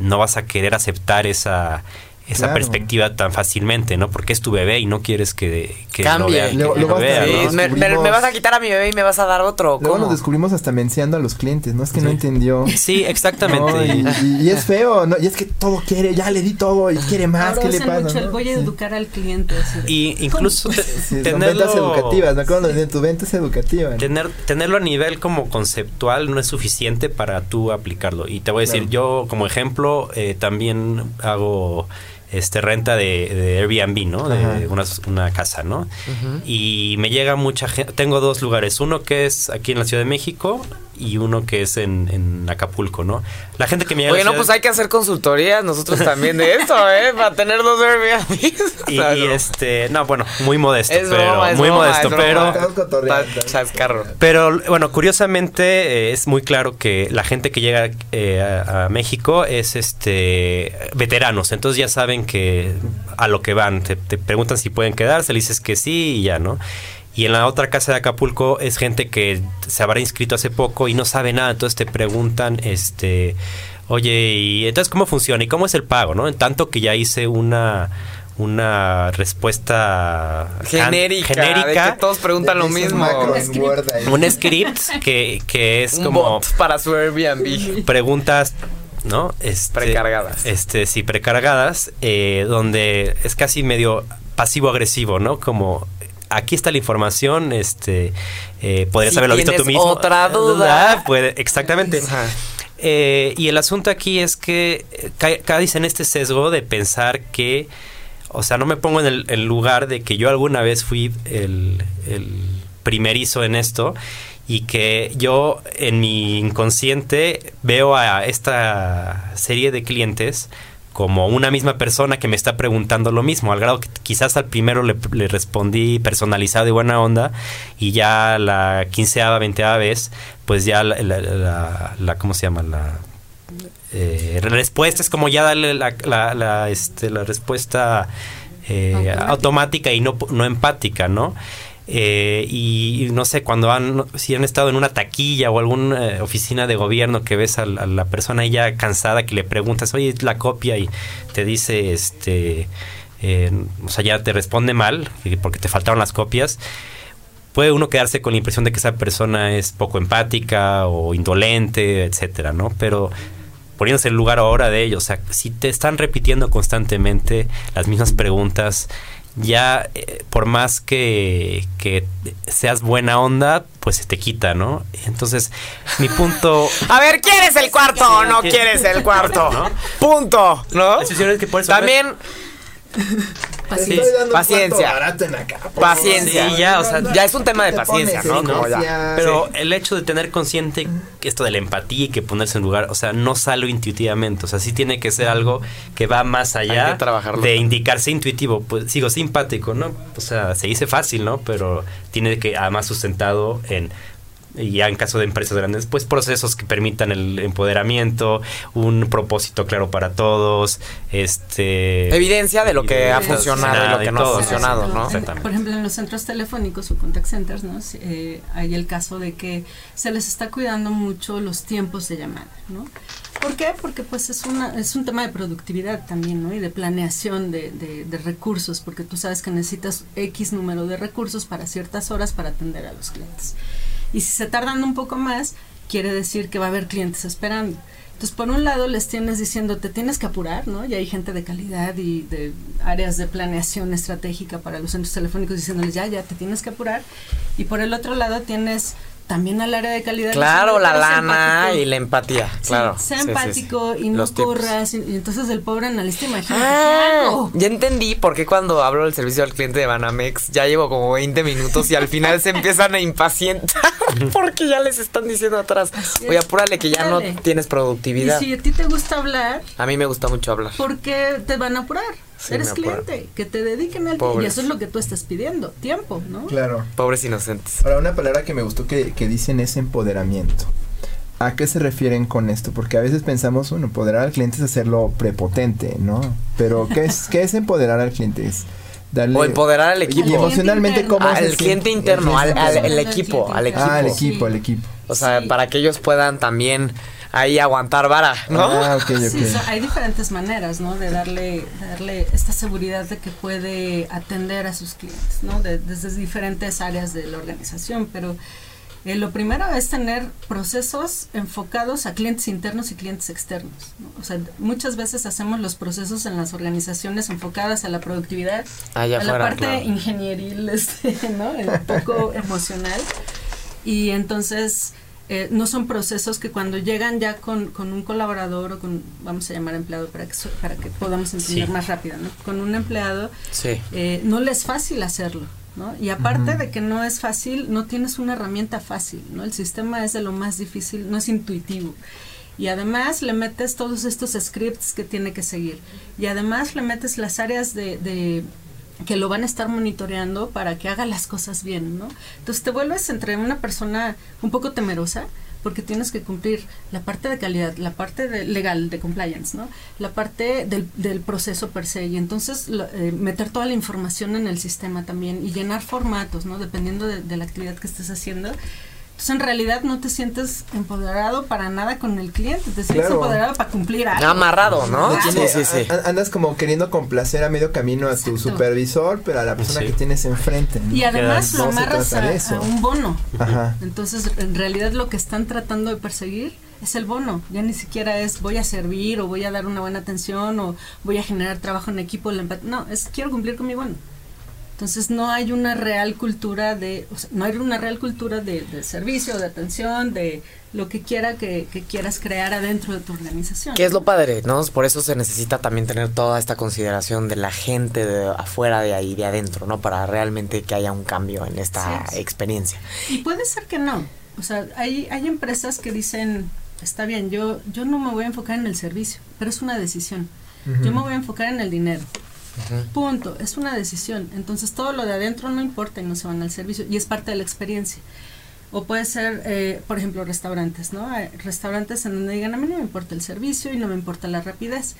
no vas a querer aceptar esa esa Claro. perspectiva tan fácilmente, ¿no? Porque es tu bebé y no quieres que, que lo Cambie. que Luego- lo luego vea, ¿no? nos me, me- descubrimos- me vas a quitar a mi bebé y me vas a dar otro. Luego ¿Cómo? nos descubrimos hasta menciando a los clientes, ¿no? Es que no entendió. Sí, exactamente. No, y, y- y es feo, ¿no? Y es que todo quiere, ya le di todo y quiere más, Ahora ¿qué le pasa? mucho no? voy a Sí. educar al cliente. así Y incluso te- Sí, son tenerlo, ventas educativas, me acuerdo de tu venta es educativa. ¿no? tener, tenerlo a nivel como conceptual no es suficiente para tú aplicarlo. Y te voy a decir, yo como ejemplo eh, también hago este renta de, de Airbnb, ¿no? De una, una casa, ¿no? Y me llega mucha gente. Tengo dos lugares. Uno que es aquí en la Ciudad de México y uno que es en, en Acapulco, ¿no? La gente que me llega a Oye, no, Ciudad- pues hay que hacer consultorías nosotros también de esto, ¿eh? Para tener dos Airbnbs. Y, O sea, y no. este, no, bueno, muy modesto, Es pero broma, es muy broma, modesto, es broma. pero. Pero bueno, curiosamente eh, es muy claro que la gente que llega eh, a, a México es este veteranos, entonces ya saben que a lo que van, te, te preguntan si pueden quedarse, le dices que sí y ya, ¿no? Y en la otra casa de Acapulco es gente que se habrá inscrito hace poco y no sabe nada, entonces te preguntan, este, oye, ¿y entonces cómo funciona? ¿Y cómo es el pago? ¿No? En tanto que ya hice una una respuesta Genérica, genérica de que todos preguntan lo mismo. en Script. Un script que, que es Un como bot para su Airbnb. preguntas ¿no? Este, Precargadas. Este, sí, precargadas, eh, donde es casi medio pasivo-agresivo, ¿no? Como aquí está la información, este, eh, podrías Si haberlo visto tú mismo. otra duda. Puede, exactamente. Ajá. Eh, y el asunto aquí es que eh, ca- caes en este sesgo de pensar que, o sea, no me pongo en el, el lugar de que yo alguna vez fui el, el primerizo en esto y que yo en mi inconsciente veo a esta serie de clientes como una misma persona que me está preguntando lo mismo, al grado que quizás al primero le, le respondí personalizado y buena onda, y ya la quinceava, veinteava vez, pues ya la, la, la- la- ¿cómo se llama? La eh, respuesta es como ya darle la, la, la, este, la respuesta eh, Automática. automática y no, no empática, ¿no? Eh, y, no sé, cuando han, si han estado en una taquilla o alguna eh, oficina de gobierno que ves a, la- persona ya cansada que le preguntas, oye, la copia y te dice, este, eh, o sea, ya te responde mal eh, porque te faltaron las copias. Puede uno quedarse con la impresión de que esa persona es poco empática o indolente, etcétera, ¿no? Pero poniéndose el lugar ahora de ellos, o sea, si te están repitiendo constantemente las mismas preguntas, ya eh, por más que, que seas buena onda, pues se te quita, ¿no? Entonces, mi punto... A ver, ¿quieres el cuarto o no ¿Qué- quieres el cuarto? ¿No? Punto, ¿no? La decisión es que por eso- También Paciencia. Estoy dando un Paciencia. en acá, por Paciencia. Sí, ya, o sea, ya es un tema de Te paciencia, pones ¿no? ya. Pero el hecho de tener consciente esto de la empatía y que ponerse en lugar, o sea, no sale intuitivamente, o sea, sí tiene que ser algo que va más allá de indicarse intuitivo, pues sigo simpático, ¿no? O sea, se dice fácil, ¿no? Pero tiene que además sustentado en y ya en caso de empresas grandes, pues procesos que permitan el empoderamiento, un propósito claro para todos, este Evidencia de lo que ha funcionado y lo que no ha funcionado, ¿no? Exactamente. Por ejemplo, en los centros telefónicos o contact centers, ¿no? Eh, hay el caso de que se les está cuidando mucho los tiempos de llamada, ¿no? ¿Por qué? Porque pues es una es un tema de productividad también, ¿no? Y de planeación de, de- de recursos, porque tú sabes que necesitas X número de recursos para ciertas horas para atender a los clientes. Y si se tardan un poco más, quiere decir que va a haber clientes esperando. Entonces, por un lado, les tienes diciendo, te tienes que apurar, ¿no? Y hay gente de calidad y de áreas de planeación estratégica para los centros telefónicos diciéndoles, ya, ya, te tienes que apurar. Y por el otro lado, tienes también al área de calidad. Claro, la diciéndole, "Sé lana empático". y la empatía, Sí, claro. sé Sí, sí, sí. empático y no Los corras. Y, y entonces el pobre analista, imagínate, ¿qué Ah, ya entendí por qué cuando hablo del servicio al cliente de Banamex ya llevo como 20 minutos y al final se empiezan a impacientar porque ya les están diciendo atrás, Así oye, es. apúrale que ya no tienes Y productividad. si a ti te gusta hablar, A mí me gusta mucho hablar. ¿por qué te van a apurar? Sí, Eres cliente, que te dediquen al tiempo. Y Pobres. eso es lo que tú estás pidiendo, tiempo, ¿no? Claro. Pobres inocentes. Ahora, una palabra que me gustó que, que dicen es empoderamiento. ¿A qué se refieren con esto? Porque a veces pensamos, bueno, empoderar al cliente es hacerlo prepotente, ¿no? Pero ¿qué es, qué es empoderar al cliente? Es darle... O empoderar al Y equipo. emocionalmente, interno. ¿cómo Al cliente interno, al, al- el equipo, al equipo. Ah, al Sí. equipo, al equipo. O sea, Sí. para que ellos puedan también ahí aguantar vara, ¿no? Ah, ok, ok. Sí, so- hay diferentes maneras, ¿no? De darle, de darle esta seguridad de que puede atender a sus clientes, ¿no? De- desde diferentes áreas de la organización, pero eh, lo primero es tener procesos enfocados a clientes internos y clientes externos. ¿no? O sea, muchas veces hacemos los procesos en las organizaciones enfocadas a la productividad, Allá a la afuera, parte claro. ingenieril, este, ¿no? Un poco emocional. Y entonces eh, no son procesos que cuando llegan ya con, con un colaborador o con, vamos a llamar empleado para que, para que podamos entender Sí. más rápido, ¿no? Con un empleado Sí. eh, no le es fácil hacerlo. ¿no? Y aparte de que no es fácil, no tienes una herramienta fácil, ¿no? El sistema es de lo más difícil, no es intuitivo. Y además le metes todos estos scripts que tiene que seguir. Y además le metes las áreas de, de que lo van a estar monitoreando para que haga las cosas bien, ¿no? Entonces te vuelves entre una persona un poco temerosa porque tienes que cumplir la parte de calidad, la parte de legal de compliance, ¿no? La parte del, proceso per se y entonces eh, meter toda la información en el sistema también y llenar formatos, ¿no? Dependiendo de, de la actividad que estés haciendo. Entonces en realidad no te sientes empoderado para nada con el cliente, te sientes empoderado para cumplir algo. Amarrado, ¿no? Sí, sí, sí. Andas como queriendo complacer a medio camino a tu supervisor, pero a la persona que tienes enfrente. Y además lo amarras a, un bono. Ajá. Entonces en realidad lo que están tratando de perseguir es el bono. Ya ni siquiera es voy a servir o voy a dar una buena atención o voy a generar trabajo en equipo. No, es quiero cumplir con mi bono. Entonces no hay una real cultura de, no hay una real cultura de, servicio, de atención, de lo que quiera que, quieras crear adentro de tu organización. Que es lo padre, ¿no? Por eso se necesita también tener toda esta consideración de la gente de afuera de ahí, de adentro, ¿no? Para realmente que haya un cambio en esta experiencia. Y puede ser que no. O sea, hay, hay empresas que dicen, está bien, yo, yo no me voy a enfocar en el servicio, pero es una decisión. Yo me voy a enfocar en el dinero. Punto, es una decisión. Entonces todo lo de adentro no importa y no se van al servicio y es parte de la experiencia. O puede ser, eh, por ejemplo, restaurantes, ¿no? restaurantes en donde digan, a mí no me importa el servicio y no me importa la rapidez,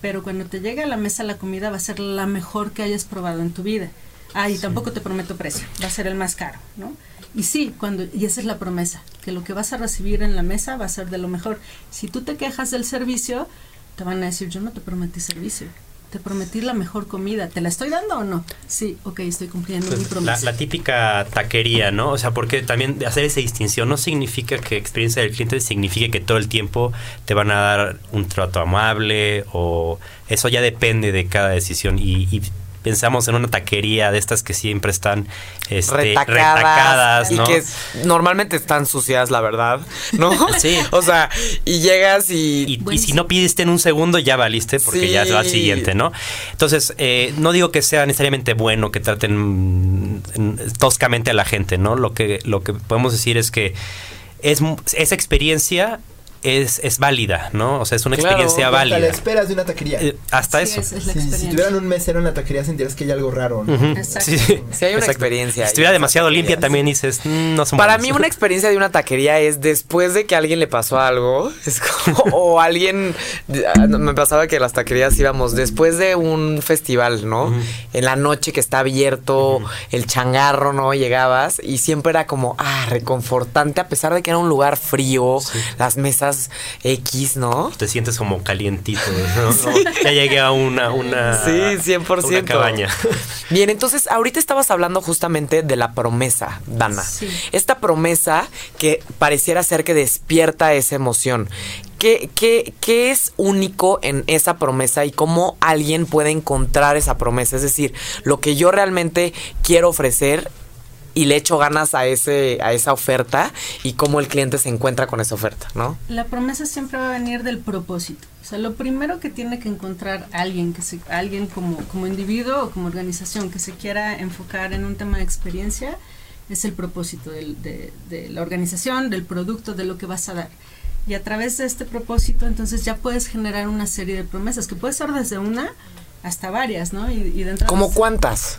pero cuando te llegue a la mesa la comida va a ser la mejor que hayas probado en tu vida. Ah, y tampoco te prometo precio, va a ser el más caro, ¿no? Y sí, cuando, y esa es la promesa, que lo que vas a recibir en la mesa va a ser de lo mejor. Si tú te quejas del servicio, te van a decir, yo no te prometí servicio te prometí la mejor comida, ¿te la estoy dando o no? Sí, ok, estoy cumpliendo pues mi promesa. La, típica taquería, ¿no? O sea, porque también hacer esa distinción no significa que experiencia del cliente signifique que todo el tiempo te van a dar un trato amable o eso ya depende de cada decisión y, y pensamos en una taquería de estas que siempre están este, retacadas, y que normalmente están sucias, la verdad, ¿no? sí. O sea, y llegas y... Y, si no pidiste en un segundo, ya valiste porque ya se va al siguiente, ¿no? Entonces, eh, no digo que sea necesariamente bueno que traten mm, toscamente a la gente, ¿no? Lo que, lo que podemos decir es que es, esa experiencia es, es válida, ¿no? O sea, es una experiencia válida. Hasta la esperas de una taquería. Eh, hasta eso. si, tuvieran un mesero en la taquería sentirías que hay algo raro, ¿no? sí, sí, hay una experiencia. Si estuviera demasiado limpia también dices, mm, no son Para mí una experiencia de una taquería es después de que a alguien le pasó algo, es como, o alguien, ah, me pasaba que las taquerías íbamos después de un festival, ¿no? En la noche que está abierto, el changarro, ¿no? Llegabas y siempre era como, ah, reconfortante a pesar de que era un lugar frío, las mesas X, ¿no? Te sientes como calientito, ¿no? Ya llegué a una, una, sí, 100%. cabaña. Bien, entonces ahorita estabas hablando justamente de la promesa, Dana. Esta promesa que pareciera ser que despierta esa emoción. ¿Qué, qué, ¿Qué, es único en esa promesa y cómo alguien puede encontrar esa promesa? Es decir, lo que yo realmente quiero ofrecer y le echo ganas a ese a esa oferta y cómo el cliente se encuentra con esa oferta, ¿no? La promesa siempre va a venir del propósito. O sea, lo primero que tiene que encontrar alguien que se, alguien como como individuo o como organización que se quiera enfocar en un tema de experiencia es el propósito de, de la organización, del producto, de lo que vas a dar. Y a través de este propósito, entonces ya puedes generar una serie de promesas, que puede ser desde una hasta varias, ¿no? Y, y ¿Como cuántas?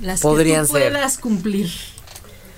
Las que tú puedas cumplir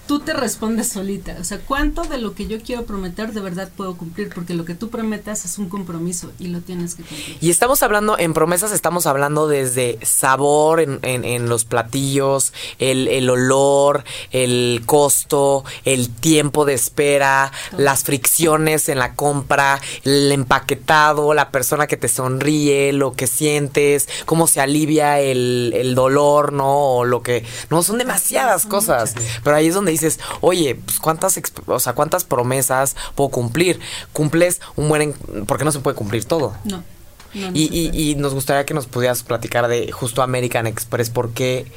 tú te respondes solita. O sea, ¿cuánto de lo que yo quiero prometer de verdad puedo cumplir? Porque lo que tú prometas es un compromiso y lo tienes que cumplir. Y estamos hablando, en promesas estamos hablando desde sabor en, en, los platillos, el, el, olor, el costo, el tiempo de espera, las fricciones en la compra, el empaquetado, la persona que te sonríe, lo que sientes, cómo se alivia el, el dolor, ¿no? O lo que... No, son demasiadas cosas. Pero ahí es donde dices, oye, pues cuántas, o sea, cuántas promesas puedo cumplir. Cumples un buen, porque no se puede cumplir todo. No. y, y, nos gustaría que nos pudieras platicar de justo American Express, por qué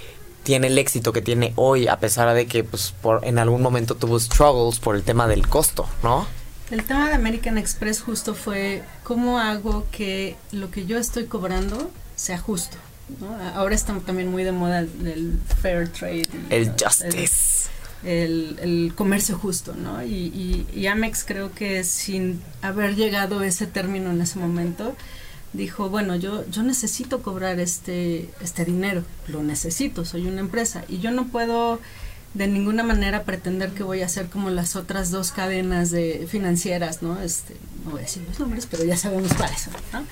tiene el éxito que tiene hoy, a pesar de que pues por, en algún momento tuvo struggles por el tema del costo, ¿no? El tema de American Express justo fue cómo hago que lo que yo estoy cobrando sea justo. Ahora está también muy de moda el, fair trade. el justice el, comercio justo, ¿no? Y, Amex creo que sin haber llegado ese término en ese momento, dijo, bueno, yo, yo necesito cobrar este, este dinero, lo necesito, soy una empresa y yo no puedo de ninguna manera pretender que voy a ser como las otras dos cadenas de financieras, ¿no? Este, no voy a decir los nombres, pero ya sabemos cuáles son, ¿no?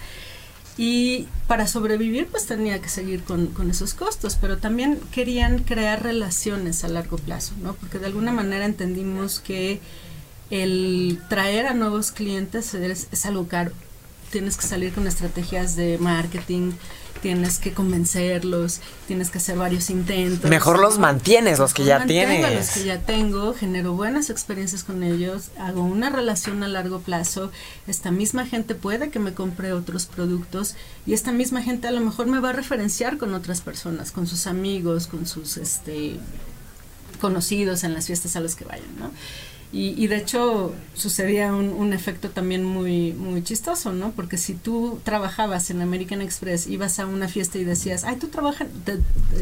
Y para sobrevivir, pues tenía que seguir con, con, esos costos, pero también querían crear relaciones a largo plazo, ¿no? Porque de alguna manera entendimos que el traer a nuevos clientes es, es algo caro. Tienes que salir con estrategias de marketing, tienes que convencerlos, tienes que hacer varios intentos. Mejor los mantienes, los que ya tienes. Los que ya tengo, genero buenas experiencias con ellos, hago una relación a largo plazo. Esta misma gente puede que me compre otros productos y esta misma gente a lo mejor me va a referenciar con otras personas, con sus amigos, con sus este conocidos en las fiestas a las que vayan, ¿no? Y, y, de hecho sucedía un, un, efecto también muy, muy chistoso, ¿no? Porque si tú trabajabas en American Express, ibas a una fiesta y decías, ay, tú trabajas, te,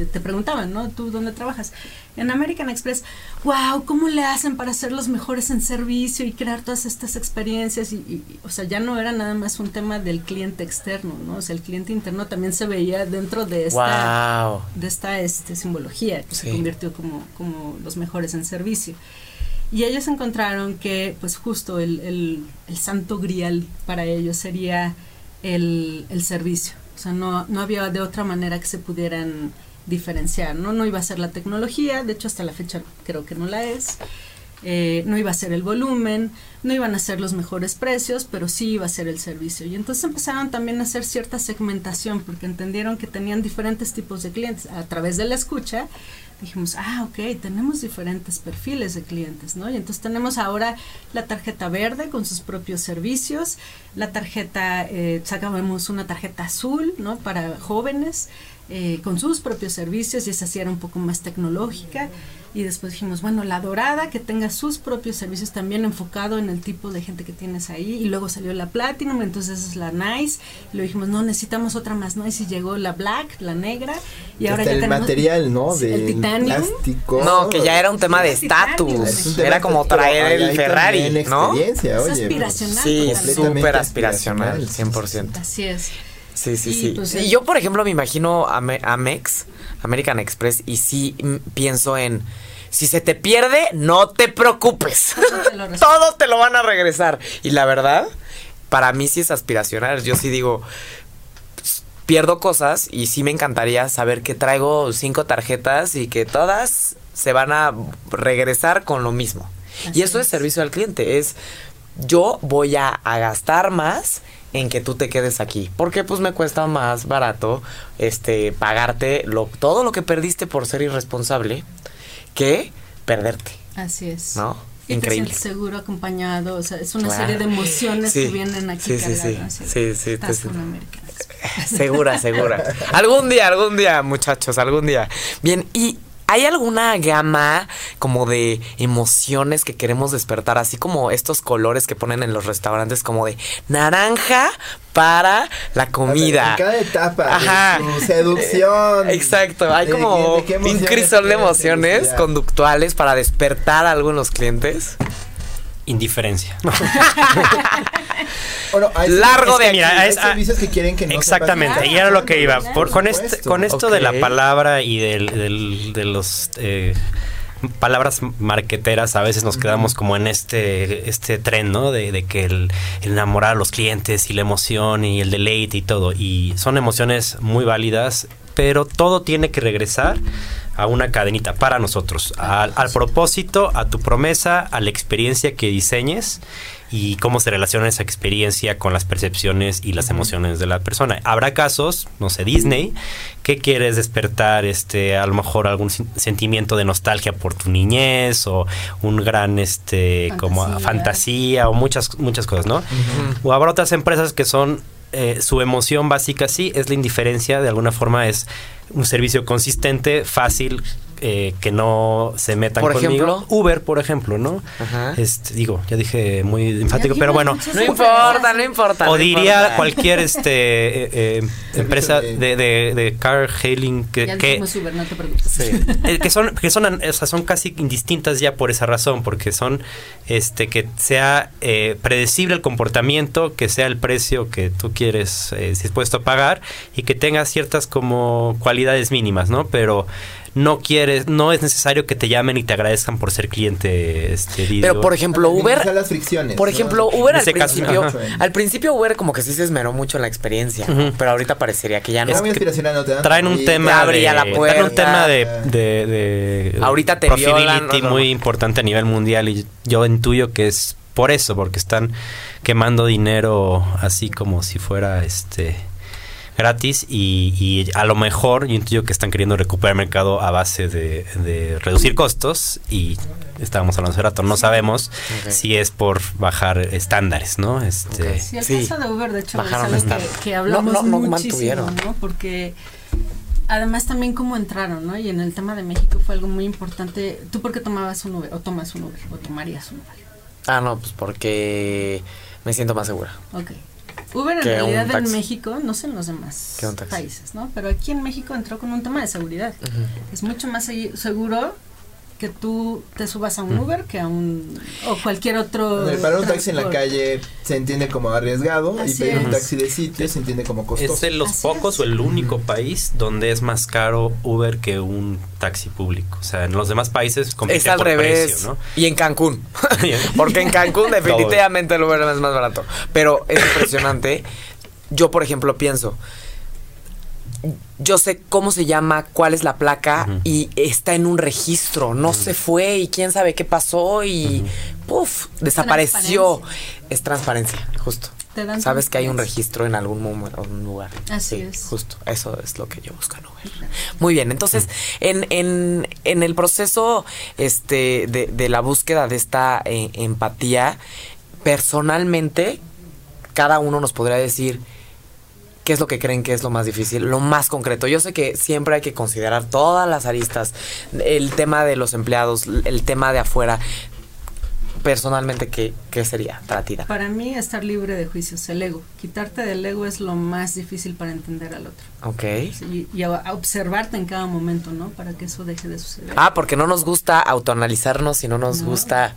te, preguntaban, ¿no? ¿Tú dónde trabajas? En American Express, wow, ¿cómo le hacen para ser los mejores en servicio y crear todas estas experiencias? Y, y, o sea, ya no era nada más un tema del cliente externo, ¿no? O sea, el cliente interno también se veía dentro de esta, wow. de esta este, simbología que sí. se convirtió como, como los mejores en servicio. Y ellos encontraron que, pues justo el, el, el santo grial para ellos sería el, el, servicio. O sea, no, no había de otra manera que se pudieran diferenciar, ¿no? No iba a ser la tecnología, de hecho hasta la fecha creo que no la es. Eh, no iba a ser el volumen, no iban a ser los mejores precios, pero sí iba a ser el servicio. Y entonces empezaron también a hacer cierta segmentación porque entendieron que tenían diferentes tipos de clientes a través de la escucha. Dijimos, ah, ok, tenemos diferentes perfiles de clientes, ¿no? Y entonces tenemos ahora la tarjeta verde con sus propios servicios, la tarjeta, eh, sacamos una tarjeta azul, ¿no? Para jóvenes, eh, con sus propios servicios y esa sí era un poco más tecnológica y después dijimos, bueno, la dorada que tenga sus propios servicios también enfocado en el tipo de gente que tienes ahí y luego salió la platinum, entonces es la nice, y luego dijimos, no, necesitamos otra más nice y llegó la black, la negra y ahora Hasta ya el tenemos material, ¿no? Sí, De el titanium. plástico. No, que ya era un tema de estatus. Era como traer el Ferrari, ¿no? Es oye, pues, aspiracional. Sí, súper aspiracional, 100%. Así es. Sí, sí, Y, sí. pues, y es- yo, por ejemplo, me imagino a Me- Amex, American Express, y sí pienso en, si se te pierde, no te preocupes. Todo te lo resuelven. Todo te lo van a regresar. Y la verdad, para mí sí es aspiracional. Yo sí digo, pues, pierdo cosas y sí me encantaría saber que traigo cinco tarjetas y que todas se van a regresar con lo mismo. Así y eso es es. servicio al cliente, es yo voy a, a gastar más en que tú te quedes aquí, porque pues me cuesta más barato este pagarte lo, todo lo que perdiste por ser irresponsable que perderte, Así es. ¿no? Y Increíble. te seguro, acompañado, o sea, es una Claro. serie de emociones Sí. que vienen aquí Sí, sí, sí. Sí, sí, Estás te-. Segura, segura. Algún día, algún día, muchachos, algún día. Bien, y ¿hay alguna gama como de emociones que queremos despertar? Así como estos colores que ponen en los restaurantes, como de naranja para la comida. En cada etapa Ajá. de su seducción. Exacto, hay ¿De como de un crisol de emociones conductuales para despertar algo en los clientes. Indiferencia. Bueno, hay Largo de hay mira, es- servicios que quieren que no Exactamente, y era lo que iba. Por, con, este, con esto de la palabra y del, del- de los eh, palabras marqueteras, a veces nos quedamos como en este, este tren, ¿no? De, de que el, el enamorar a los clientes y la emoción y el deleite y todo. Y son emociones muy válidas, pero todo tiene que regresar a una cadenita para nosotros, al, al propósito, a tu promesa, a la experiencia que diseñes y cómo se relaciona esa experiencia con las percepciones y las emociones de la persona. Habrá casos, no sé, Disney, que quieres despertar este a lo mejor algún sen- sentimiento de nostalgia por tu niñez o un gran este como Fantasía. fantasía o muchas muchas cosas, ¿no? O habrá otras empresas que son eh, su emoción básica sí es la indiferencia, de alguna forma es un servicio consistente, fácil, eh, que no se metan Por conmigo. ejemplo. Uber, por ejemplo, ¿no? Ajá. Este, digo, ya dije muy enfático, pero bueno. No importa, no importa. O diría importa. cualquier este eh, eh, empresa de- de, de, car hailing que, Ya que, Uber, no te preocupes. Sí. eh, que son que son o sea, son casi indistintas ya por esa razón porque son este que sea eh, predecible el comportamiento que sea el precio que tú quieres eh, dispuesto a pagar y que tenga ciertas como cualidades mínimas no pero no quieres, no es necesario que te llamen y te agradezcan por ser cliente este Pero por ejemplo, Uber las fricciones. Por ¿no? ejemplo, Uber al caso, principio, al principio Uber como que sí se esmeró mucho en la experiencia, pero ahorita parecería que ya no. Muy aspiracional, no te traen un tema abría de, la traen un puerta. tema de, de, de Ahorita te violan, no, no, muy importante a nivel mundial y yo intuyo que es por eso porque están quemando dinero así como si fuera este gratis y, y a lo mejor yo intuyo que están queriendo recuperar el mercado a base de, de reducir costos y estábamos hablando hace rato no sabemos si es por bajar estándares no este. Sí, el Sí. caso de Uber, de hecho, Bajaron es algo que, que hablamos No, no, no muchísimo. Porque además también cómo entraron, ¿no? Y en el tema de México fue algo muy importante. ¿Tú por qué tomabas un Uber? ¿O tomas un Uber? ¿O tomarías un Uber? Ah, no, pues porque me siento más segura. Ok. Uber en realidad en. México, no sé en los demás países, ¿no? Pero aquí en México entró con un tema de seguridad. Es mucho más seguro que tú te subas a un Uber que a un o cualquier otro Para un taxi en la calle se entiende como arriesgado y pedir un taxi de sitio se entiende como costoso. Es de los Así pocos es. o el único país donde es más caro Uber que un taxi público. O sea, en los demás países Es al por revés. precio, ¿no? Y en Cancún. Porque en Cancún definitivamente el Uber es más barato. Pero es impresionante. Yo, por ejemplo, pienso, yo sé cómo se llama, cuál es la placa y está en un registro. No se fue y quién sabe qué pasó y puf, desapareció. Es transparencia, justo. Te dan Sabes que hay un registro en algún lugar. Así Sí, es. Justo, eso es lo que yo busco en Uber. Muy bien, entonces, en, en, en el proceso este, de, de la búsqueda de esta eh, empatía, personalmente, cada uno nos podría decir qué es lo que creen que es lo más difícil, lo más concreto. Yo sé que siempre hay que considerar todas las aristas, el tema de los empleados, el tema de afuera. Personalmente, ¿qué, qué sería para ti? Para mí estar libre de juicios, el ego. Quitarte del ego es lo más difícil para entender al otro. Ok. Y, y a- a observarte en cada momento, ¿no? Para que eso deje de suceder. Ah, porque no nos gusta autoanalizarnos y no nos No. gusta.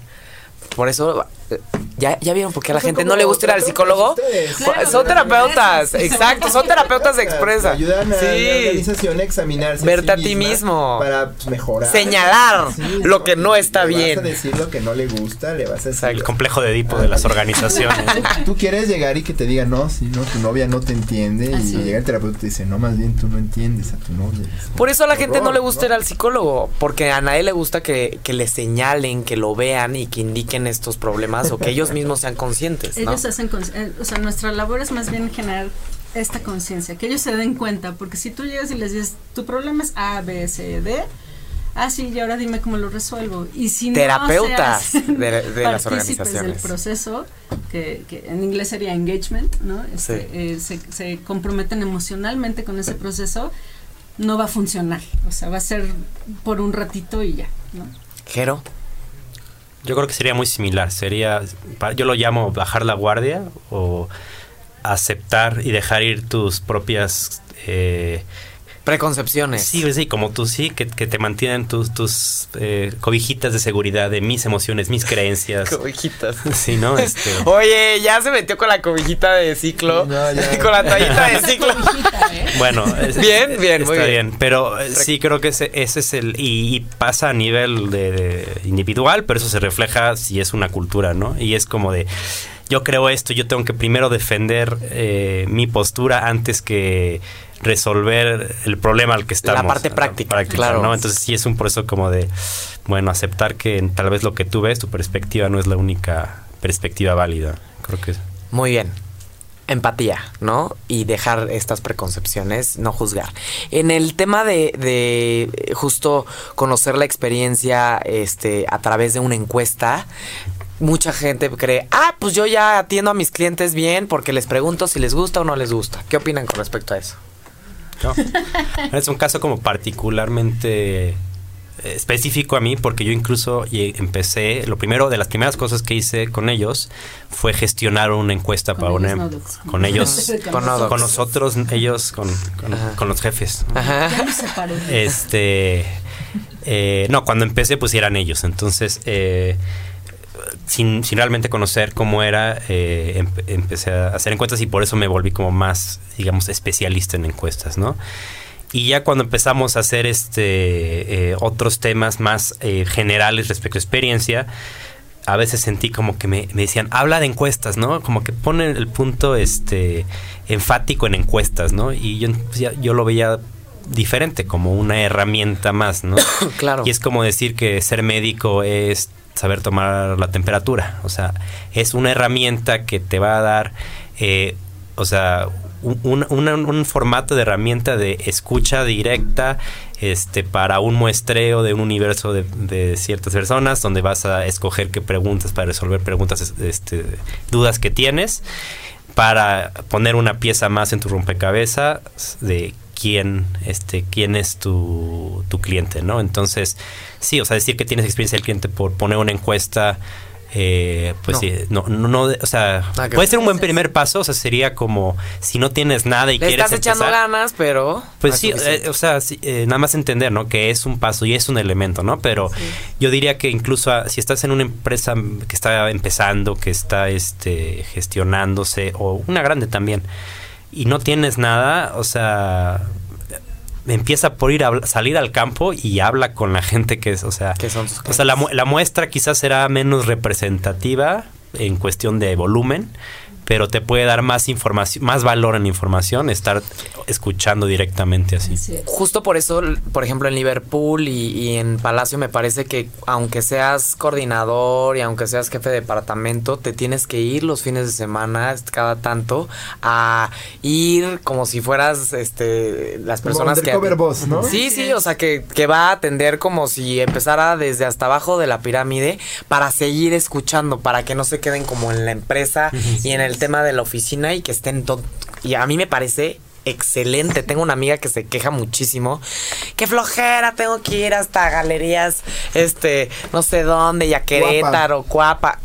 Por eso, eh, ¿ya, ya vieron por qué a la gente no le gusta ir al psicólogo? Claro, son terapeutas, exacto, son terapeutas de expresa. Ayudan a la Sí. organización a examinarse. Verte a sí ti mismo. Para pues, mejorar. Señalar lo que no está le bien. Vas a decir lo que no le gusta, le vas a decir. El complejo de Edipo de las organizaciones. Tú quieres llegar y que te diga, no, si no, tu novia no te entiende. Así y llega el terapeuta y te dice, no, más bien tú no entiendes a tu novia. Por eso a la gente no le gusta ir al psicólogo, porque a nadie le gusta que, que le señalen, que lo vean y que indiquen estos problemas o que ellos mismos sean conscientes, ¿no? Ellos hacen, eh, o sea, nuestra labor es más bien generar esta conciencia, que ellos se den cuenta, porque si tú llegas y les dices, tu problema es A, B, C, D, ah, sí, y ahora dime cómo lo resuelvo. Y si Terapeutas no de- de las organizaciones. del proceso, que, que en inglés sería engagement, ¿no? Este, Sí. eh, se, se comprometen emocionalmente con ese proceso, no va a funcionar, o sea, va a ser por un ratito y ya, ¿no? Jero, Yo creo que sería muy similar. Sería, yo lo llamo bajar la guardia o aceptar y dejar ir tus propias... eh, preconcepciones. sí, sí, como tú sí, que, que te mantienen tus, tus eh, cobijitas de seguridad de mis emociones, mis creencias. Cobijitas. Sí, ¿no? Este, Oye, ya se metió con la cobijita de ciclo. Sí, no, ya. con la toallita de ciclo. ¿eh? Bueno, es- Bien, bien, muy bien. Pero eh, sí creo que ese, ese es el y, y pasa a nivel de, de individual, pero eso se refleja si es una cultura, ¿no? Y es como de yo creo esto, yo tengo que primero defender eh, mi postura antes que resolver el problema al que estamos. parte práctica, claro. ¿no? Entonces sí es un proceso como de bueno aceptar que tal vez lo que tú ves, tu perspectiva no es la única perspectiva válida. Creo que Muy bien. Empatía, ¿no? Y dejar estas preconcepciones, no juzgar. En el tema de, de eh, justo conocer la experiencia este, a través de una encuesta, mucha gente cree, ah, pues yo ya atiendo a mis clientes bien porque les pregunto si les gusta o no les gusta. ¿Qué opinan con respecto a eso? No. Es un caso como particularmente eh, específico a mí porque yo incluso empecé, lo primero de las primeras cosas que hice con ellos fue gestionar una encuesta Con para ellos, una no, con ellos Con nosotros ellos con, con- Ajá. con los jefes. Ajá. Este eh, no, cuando empecé pues eran ellos, entonces eh, sin, sin realmente conocer cómo era, eh, empe- empecé a hacer encuestas y por eso me volví como más, digamos, especialista en encuestas, ¿no? y ya cuando empezamos a hacer este eh, otros temas más eh, generales respecto a experiencia, a veces sentí como que me, decían, habla de encuestas, ¿no? Como que ponen el punto este enfático en encuestas, ¿no? Y yo, pues, yo lo veía diferente, como una herramienta más, ¿no? claro. Y es como decir que ser médico es saber tomar la temperatura, o sea, es una herramienta que te va a dar, eh, o sea, un, formato de herramienta de escucha directa este, para un muestreo de un universo de, ciertas personas donde vas a escoger qué preguntas para resolver preguntas, este, dudas que tienes para poner una pieza más en tu rompecabezas de quién, este, quién es tu, tu cliente, ¿no? Entonces, sí, o sea, decir que tienes experiencia del cliente por poner una encuesta eh, pues sí, no, no, o sea, ah, puede ser un buen primer paso, o sea, sería como si no tienes nada y Le quieres estás echando ganas, pero pues sí, eh, o sea, eh, nada más entender, ¿no? Que es un paso y es un elemento, ¿no? Pero yo diría que incluso ah, si estás en una empresa que está empezando, que está este gestionándose o una grande también y no tienes nada, o sea, empieza por ir a salir al campo y habla con la gente que es, o sea, o sea la, la, muestra quizás será menos representativa en cuestión de volumen, pero te puede dar más información, más valor en información, estar escuchando directamente así. Justo por eso, por ejemplo, en Liverpool y, en Palacio me parece que aunque seas coordinador y aunque seas jefe de departamento, te tienes que ir los fines de semana, cada tanto, a ir como si fueras este las personas que... Cover boss, ¿no? Sí, sí, o sea, que, que va a atender como si empezara desde hasta abajo de la pirámide para seguir escuchando, para que no se queden como en la empresa y en el tema de la oficina y que estén todo. Y a mí me parece excelente. Tengo una amiga que se queja muchísimo. Qué flojera, tengo que ir hasta galerías, este, no sé dónde, ya Querétaro, Cuapa.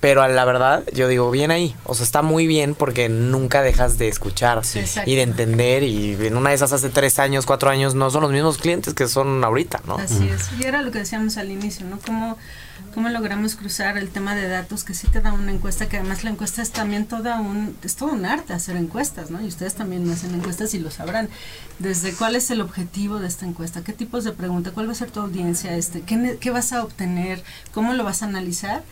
Pero la verdad, yo digo, bien ahí. O sea, está muy bien porque nunca dejas de escuchar y de entender. Y en una de esas hace tres años, cuatro años, no son los mismos clientes que son ahorita, ¿no? Así es. Y era lo que decíamos al inicio, ¿no? Como cómo logramos cruzar el tema de datos que sí te da una encuesta, que además la encuesta es también toda un, es todo un arte hacer encuestas, ¿no? Y ustedes también hacen encuestas y lo sabrán. Desde cuál es el objetivo de esta encuesta, qué tipos de preguntas, cuál va a ser tu audiencia, este, qué, qué vas a obtener, cómo lo vas a analizar.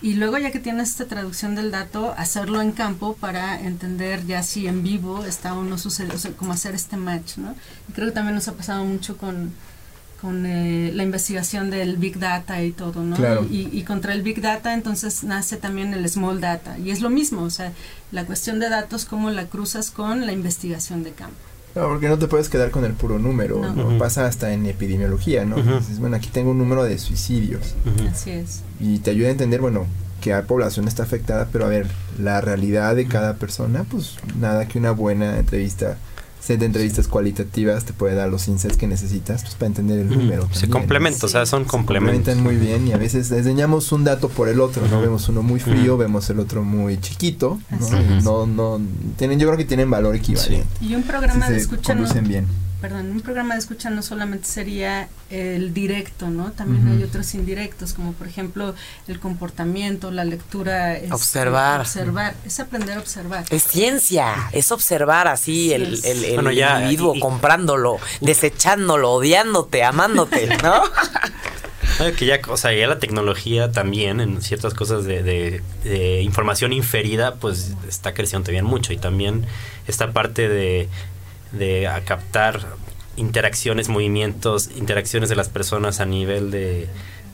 Y luego ya que tienes esta traducción del dato, hacerlo en campo para entender ya si en vivo está o no sucede, o sea, cómo hacer este match, ¿no? Y creo que también nos ha pasado mucho con, con eh, la investigación del Big Data y todo, ¿no? Y, y, contra el Big Data entonces nace también el Small Data. Y es lo mismo, o sea, la cuestión de datos, cómo la cruzas con la investigación de campo. No, porque no te puedes quedar con el puro número, pasa hasta en epidemiología, ¿no? bueno, aquí tengo un número de suicidios. Así es. Y te ayuda a entender, bueno, que la población está afectada, pero a ver, la realidad de cada persona, pues nada que una buena entrevista set de entrevistas cualitativas te puede dar los insights que necesitas pues, para entender el número. Se complementan, o sea, son complementos. muy bien y a veces diseñamos un dato por el otro, ¿no? Vemos uno muy frío, vemos el otro muy chiquito, ¿no? no, tienen, yo creo que tienen valor equivalente. Y un programa de escucha bien perdón, un programa de escucha no solamente sería el directo, ¿no? También hay otros indirectos, como por ejemplo el comportamiento, la lectura. Es, observar. Observar, es aprender a observar. Es ciencia, es observar así el, el, individuo, comprándolo, desechándolo, odiándote, amándote, ¿no? que ya, o sea, ya la tecnología también en ciertas cosas de, de, información inferida, pues está creciendo también mucho. Y también esta parte de de captar interacciones, movimientos, interacciones de las personas a nivel de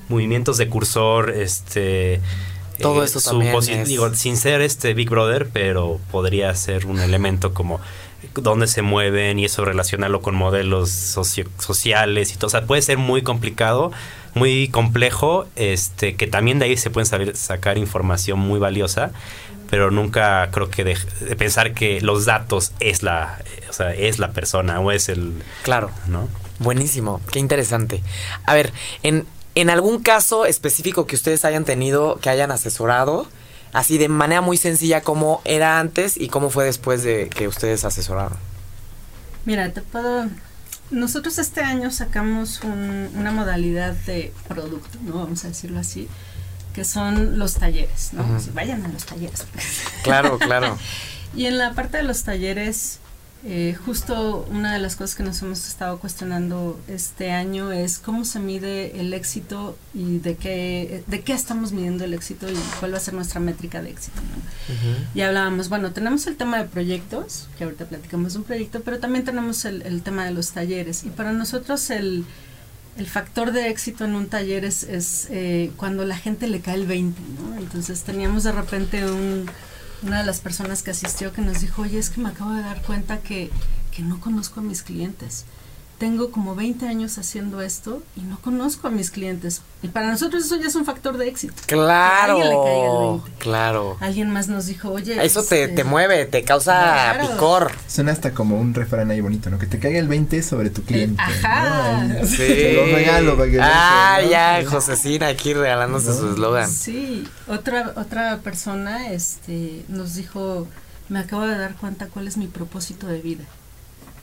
movimientos de cursor, este todo eh, eso también digo, sin ser este Big Brother, pero podría ser un elemento como dónde se mueven y eso relacionarlo con modelos sociales y todo, o sea, puede ser muy complicado, muy complejo, este que también de ahí se pueden saber, sacar información muy valiosa pero nunca creo que de, pensar que los datos es la, o sea, es la persona o es el... Claro. ¿no? Buenísimo, qué interesante. A ver, en, en algún caso específico que ustedes hayan tenido, que hayan asesorado, así de manera muy sencilla, cómo era antes y cómo fue después de que ustedes asesoraron. Mira, te puedo... Nosotros este año sacamos una modalidad de producto, ¿no? Vamos a decirlo así, que son los talleres, ¿no? Vayan a los talleres. Claro, claro. y en la parte de los talleres, Eh, justo una de las cosas que nos hemos estado cuestionando este año es cómo se mide el éxito y de qué, de qué estamos midiendo el éxito y cuál va a ser nuestra métrica de éxito. Y hablábamos, bueno, tenemos el tema de proyectos, que ahorita platicamos de un proyecto, pero también tenemos el, el tema de los talleres. Y para nosotros el, el factor de éxito en un taller es, es eh, cuando la gente le cae el 20, ¿no? Entonces teníamos de repente un una de las personas que asistió que nos dijo, oye, es que me acabo de dar cuenta que, que no conozco a mis clientes tengo como 20 años haciendo esto y no conozco a mis clientes. Y para nosotros eso ya es un factor de éxito. Claro. Claro. Alguien más nos dijo, oye. Eso te, este, te mueve, te causa picor. Suena hasta como un refrán ahí bonito, ¿no? Que te caiga el 20 sobre tu cliente. ajá. Sí. Te regalo para que Ah, ya, Josecina aquí regalándose su eslogan. Sí. Otra, otra persona este, nos dijo, me acabo de dar cuenta cuál es mi propósito de vida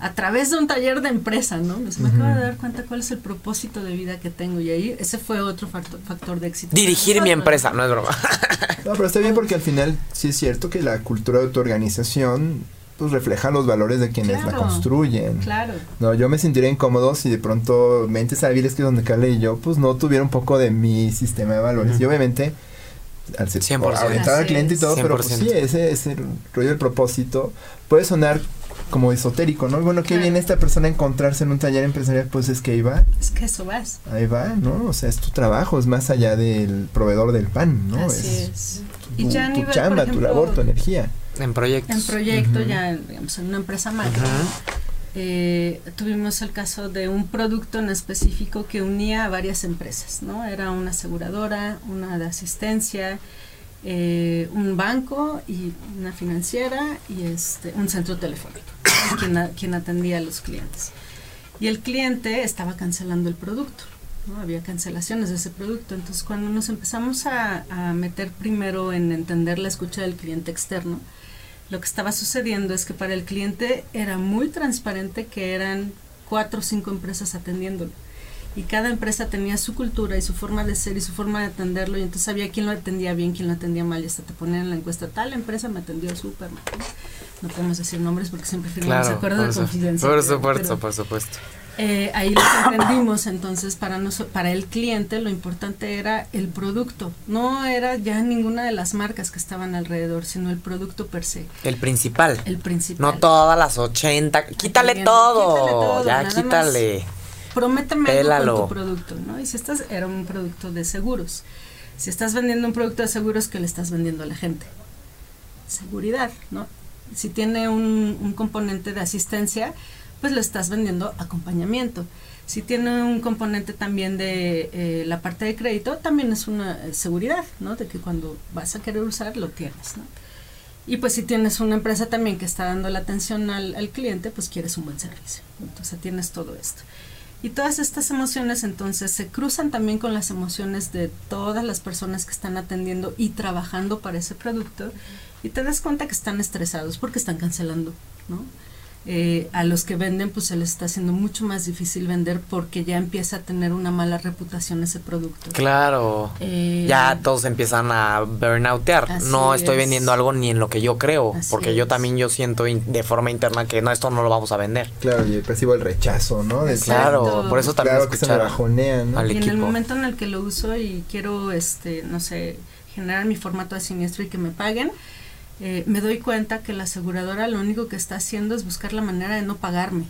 a través de un taller de empresa, ¿no? Me, acabo de dar cuenta cuál es el propósito de vida que tengo y ahí ese fue otro factor, de éxito. Dirigir mi empresa, no es broma. no, pero está bien porque al final sí es cierto que la cultura de tu organización pues refleja los valores de quienes la construyen. Claro. No, yo me sentiría incómodo si de pronto mentes hábiles que donde Carla y yo pues no tuviera un poco de mi sistema de valores. Y obviamente al ser orientado al cliente y todo, pero pues sí, ese, ese rollo del propósito puede sonar como esotérico, ¿no? Bueno, qué viene esta persona a encontrarse en un taller empresarial, pues es que ahí va. Es que eso vas. Ahí va, ¿no? O sea, es tu trabajo, es más allá del proveedor del pan, ¿no? Así es. Tu, y ya tu chamba, tu labor, tu energía. En proyectos. En proyecto, ya, digamos, en una empresa macro. Eh, tuvimos el caso de un producto en específico que unía a varias empresas, ¿no? Era una aseguradora, una de asistencia, eh, un banco y una financiera y este un centro telefónico quien, quien atendía a los clientes. Y el cliente estaba cancelando el producto ¿no? había cancelaciones de ese producto. Entonces cuando nos empezamos a, a meter primero en entender la escucha del cliente externo lo que estaba sucediendo es que para el cliente era muy transparente que eran cuatro o cinco empresas atendiéndolo y cada empresa tenía su cultura y su forma de ser y su forma de atenderlo y entonces sabía quién lo atendía bien, quién lo atendía mal y hasta te ponían en la encuesta, tal empresa me atendió súper mal. No podemos decir nombres porque siempre firmamos acuerdos de confidencia. Por supuesto, por supuesto. Eh, ahí lo que aprendimos entonces para, para el cliente lo importante era el producto, no era ya ninguna de las marcas que estaban alrededor, sino el producto per se. El principal. El principal. No todas las 80, quítale todo, quítale todo, ya quítale prométeme algo con tu producto, ¿no? Y si estás, era un producto de seguros. Si estás vendiendo un producto de seguros, ¿qué le estás vendiendo a la gente? Seguridad, ¿no? Si tiene un, un componente de asistencia, pues le estás vendiendo acompañamiento. Si tiene un componente también de eh, la parte de crédito, también es una seguridad, ¿no? De que cuando vas a querer usar, lo tienes, ¿no? Y pues si tienes una empresa también que está dando la atención al, al cliente, pues quieres un buen servicio. Entonces tienes todo esto. Y todas estas emociones entonces se cruzan también con las emociones de todas las personas que están atendiendo y trabajando para ese producto y te das cuenta que están estresados porque están cancelando, ¿no? Eh, a los que venden pues se les está haciendo mucho más difícil vender porque ya empieza a tener una mala reputación ese producto. Claro. Eh, ya todos empiezan a burnoutear. No estoy vendiendo algo ni en lo que yo creo, porque yo también yo siento de forma interna que no, esto no lo vamos a vender. Claro, y percibo el rechazo, ¿no? claro, por eso también claro que se me y en el momento en el que lo uso y quiero, este, no sé, generar mi formato de siniestro y que me paguen, eh, me doy cuenta que la aseguradora lo único que está haciendo es buscar la manera de no pagarme.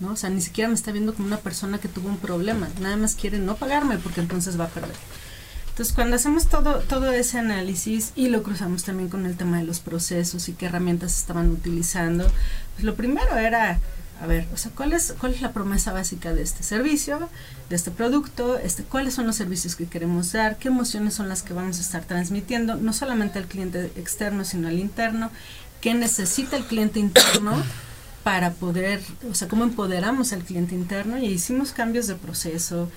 ¿no? O sea, ni siquiera me está viendo como una persona que tuvo un problema, nada más quiere no pagarme porque entonces va a perder. Entonces, cuando hacemos todo, todo ese análisis y lo cruzamos también con el tema de los procesos y qué herramientas estaban utilizando, pues lo primero era a ver, o sea, ¿cuál es, cuál es la promesa básica de este servicio, de este producto, este, cuáles son los servicios que queremos dar, qué emociones son las que vamos a estar transmitiendo, no solamente al cliente externo, sino al interno, qué necesita el cliente interno para poder, o sea, cómo empoderamos al cliente interno y hicimos cambios de proceso,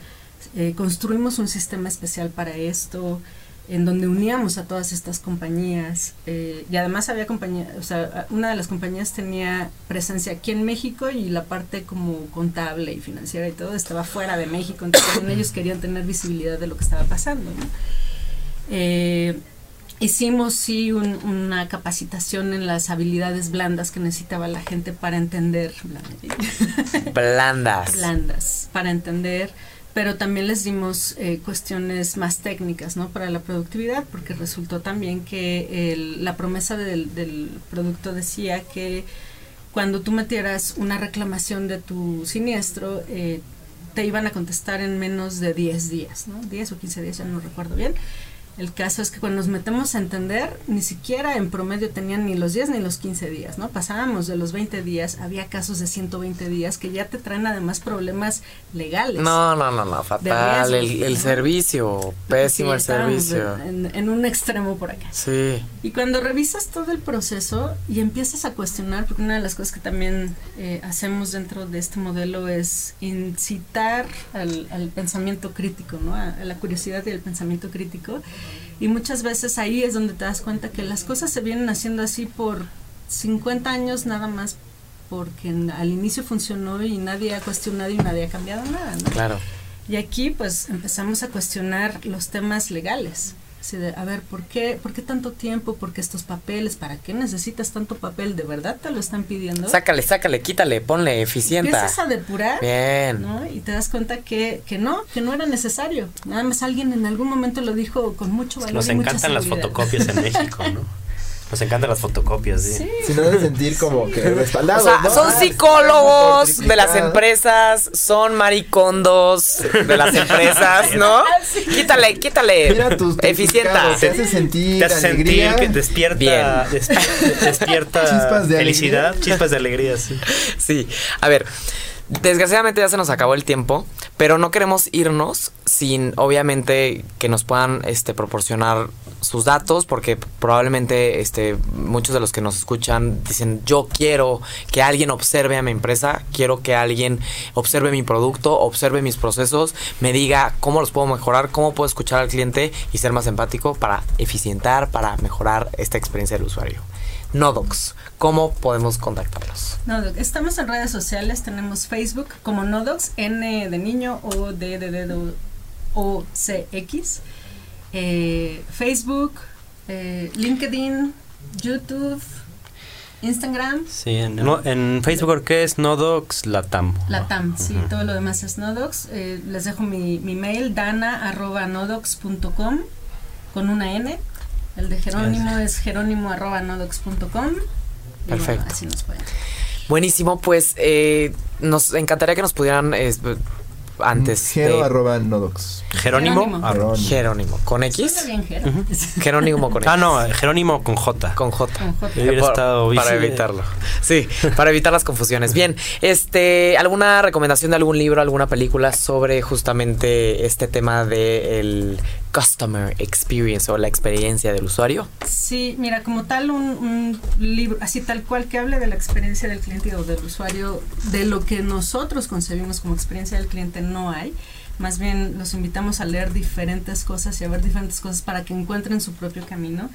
eh, construimos un sistema especial para esto, en donde uníamos a todas estas compañías eh, y además había compañías, o sea, una de las compañías tenía presencia aquí en México y la parte como contable y financiera y todo estaba fuera de México, entonces ellos querían tener visibilidad de lo que estaba pasando. Eh, hicimos sí una capacitación en las habilidades blandas que necesitaba la gente para entender. Blandas. blandas, para entender pero también les dimos eh, cuestiones más técnicas ¿no? para la productividad, porque resultó también que el, la promesa del, producto decía que cuando tú metieras una reclamación de tu siniestro, eh, te iban a contestar en menos de 10 días, ¿no? 10 o 15 días, ya no recuerdo bien. El caso es que cuando nos metemos a entender, ni siquiera en promedio tenían ni los 10 ni los 15 días, ¿no? Pasábamos de los 20 días, había casos de 120 días que ya te traen además problemas legales. No, no, no, no, fatal. el, servicio, pésimo el servicio. En, un extremo por acá. Sí. Y cuando revisas todo el proceso y empiezas a cuestionar, porque una de las cosas que también eh, hacemos dentro de este modelo es incitar al, pensamiento crítico, ¿no? a la curiosidad y el pensamiento crítico y muchas veces ahí es donde te das cuenta que las cosas se vienen haciendo así por 50 años nada más porque al inicio funcionó y nadie ha cuestionado y nadie ha cambiado nada, ¿no? Claro. Y aquí pues empezamos a cuestionar los temas legales a ver, ¿por qué, ¿por qué tanto tiempo? ¿Por qué estos papeles? ¿Para qué necesitas tanto papel? ¿De verdad te lo están pidiendo? Sácale, sácale, quítale, ponle, eficiente. Empiezas a depurar. Bien. Y te das cuenta que, que no, que no era necesario. Nada más alguien en algún momento lo dijo con mucho valor. Nos encantan las fotocopias en México, ¿no? Nos encantan las fotocopias, sí. Si no deben sentir como que respaldados. O sea, son psicólogos de las empresas, son maricondos de las empresas, ¿no? Ah, quítale, quítale. Mira tus Eficienta. Te hace sentir te hace sentir que despierta, despierta chispas de felicidad, alegría. chispas de alegría, sí. Sí. A ver, Desgraciadamente ya se nos acabó el tiempo, pero no queremos irnos sin obviamente que nos puedan este, proporcionar sus datos, porque probablemente este, muchos de los que nos escuchan dicen, yo quiero que alguien observe a mi empresa, quiero que alguien observe mi producto, observe mis procesos, me diga cómo los puedo mejorar, cómo puedo escuchar al cliente y ser más empático para eficientar, para mejorar esta experiencia del usuario. Nodox. ¿Cómo podemos contactarlos? Nodox. Estamos en redes sociales, tenemos Facebook como Nodox, N de niño o D de dedo o C X. Eh, Facebook, eh, LinkedIn, YouTube, Instagram. Sí, en, Facebook ¿qué es Nodox Latam. Latam, sí, todo lo demás es Nodox. Eh, les dejo mi, mi mail, dana arroba nodox.com con una N. El de Jerónimo es jerónimo.nodox.com. Perfecto. así nos pueden. Buenísimo, pues eh, nos encantaría que nos pudieran eh, antes. Jero arroba nodox. Jerónimo. Jerónimo. ¿Con X? Jerónimo con X. Ah, no, Jerónimo con J. Con J. para evitarlo. Sí, para evitar las confusiones. Bien, este, ¿alguna recomendación de algún libro, alguna película sobre justamente este tema de el customer experience o la experiencia del usuario? Sí, mira, como tal un, libro, así tal cual que hable de la experiencia del cliente o del usuario, de lo que nosotros concebimos como experiencia del cliente no hay. Más bien los invitamos a leer diferentes cosas y a ver diferentes cosas para que encuentren su propio camino.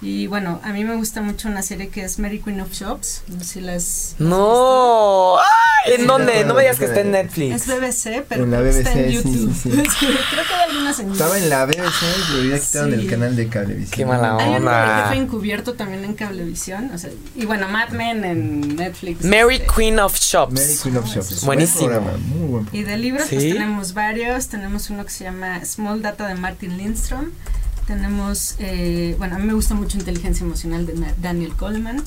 Y bueno, a mí me gusta mucho una serie que es Mary Queen of Shops. No sé si las. ¡No! ¿En dónde? No me digas que está en Netflix. Es BBC, pero en la BBC, está en YouTube. Sí, sí, sí. Creo que hay algunas en Estaba en la BBC, pero ya quitaron el canal de Cablevisión. Qué mala onda. Hay fue encubierto también en Cablevisión. O sea, y bueno, Mad Men en Netflix. Mary este. Queen of Shops. Mary Queen of Shops. Buenísimo. muy buen y de libros, pues tenemos varios. Tenemos uno que se llama Small Data de Martin Lindstrom. Tenemos, eh, bueno, a mí me gusta mucho Inteligencia Emocional de Daniel Coleman.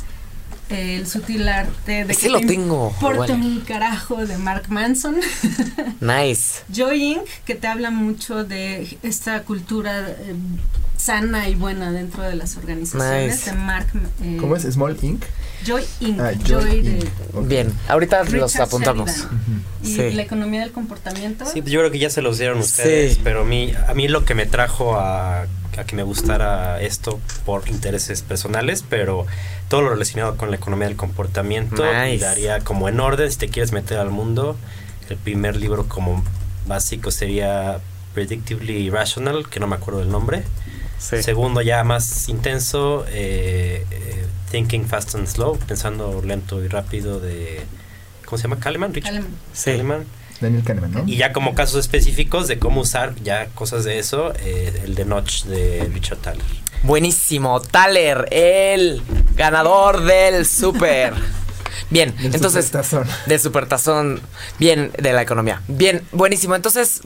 el sutil arte de que lo tengo. Porto un carajo de Mark Manson. nice. Joy Inc., que te habla mucho de esta cultura eh, sana y buena dentro de las organizaciones de Mark. Eh, ¿Cómo es? Small Inc. Joy Inc. Ah, Joy, de, Bien, ahorita los apuntamos. Y la economía del comportamiento. Sí, yo creo que ya se los dieron ustedes, pero a mí, a mí lo que me trajo a, a que me gustara esto por intereses personales, pero todo lo relacionado con la economía del comportamiento y daría como en orden si te quieres meter al mundo. El primer libro como básico sería Predictively Rational, que no me acuerdo del nombre. Segundo ya más intenso, eh, eh, Thinking Fast and Slow, pensando lento y rápido de... ¿Cómo se llama? Kahneman, Richard. Kahneman. Daniel Kahneman, ¿no? Y ya como casos específicos de cómo usar ya cosas de eso, eh, el de Notch de Richard Thaler. Buenísimo. Taler, el ganador del super. Bien, Del entonces. supertazón. Del supertazón. Bien, de la economía. Bien, buenísimo. Entonces,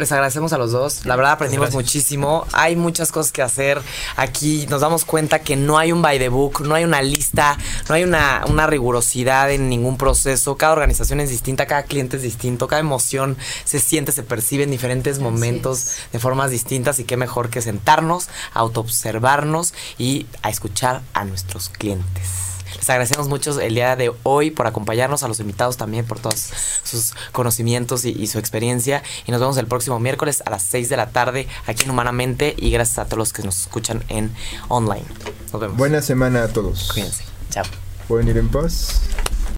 les agradecemos a los dos. La verdad aprendimos Gracias. muchísimo. Hay muchas cosas que hacer. Aquí nos damos cuenta que no hay un by the book, no hay una lista, no hay una, una rigurosidad en ningún proceso. Cada organización es distinta, cada cliente es distinto, cada emoción se siente, se percibe en diferentes momentos de formas distintas y qué mejor que sentarnos, autoobservarnos y a escuchar a nuestros clientes. Les agradecemos mucho el día de hoy por acompañarnos, a los invitados también por todos sus conocimientos y, y su experiencia. Y nos vemos el próximo miércoles a las 6 de la tarde aquí en Humanamente. Y gracias a todos los que nos escuchan en online. Nos vemos. Buena semana a todos. Cuídense. Chao. Pueden ir en paz.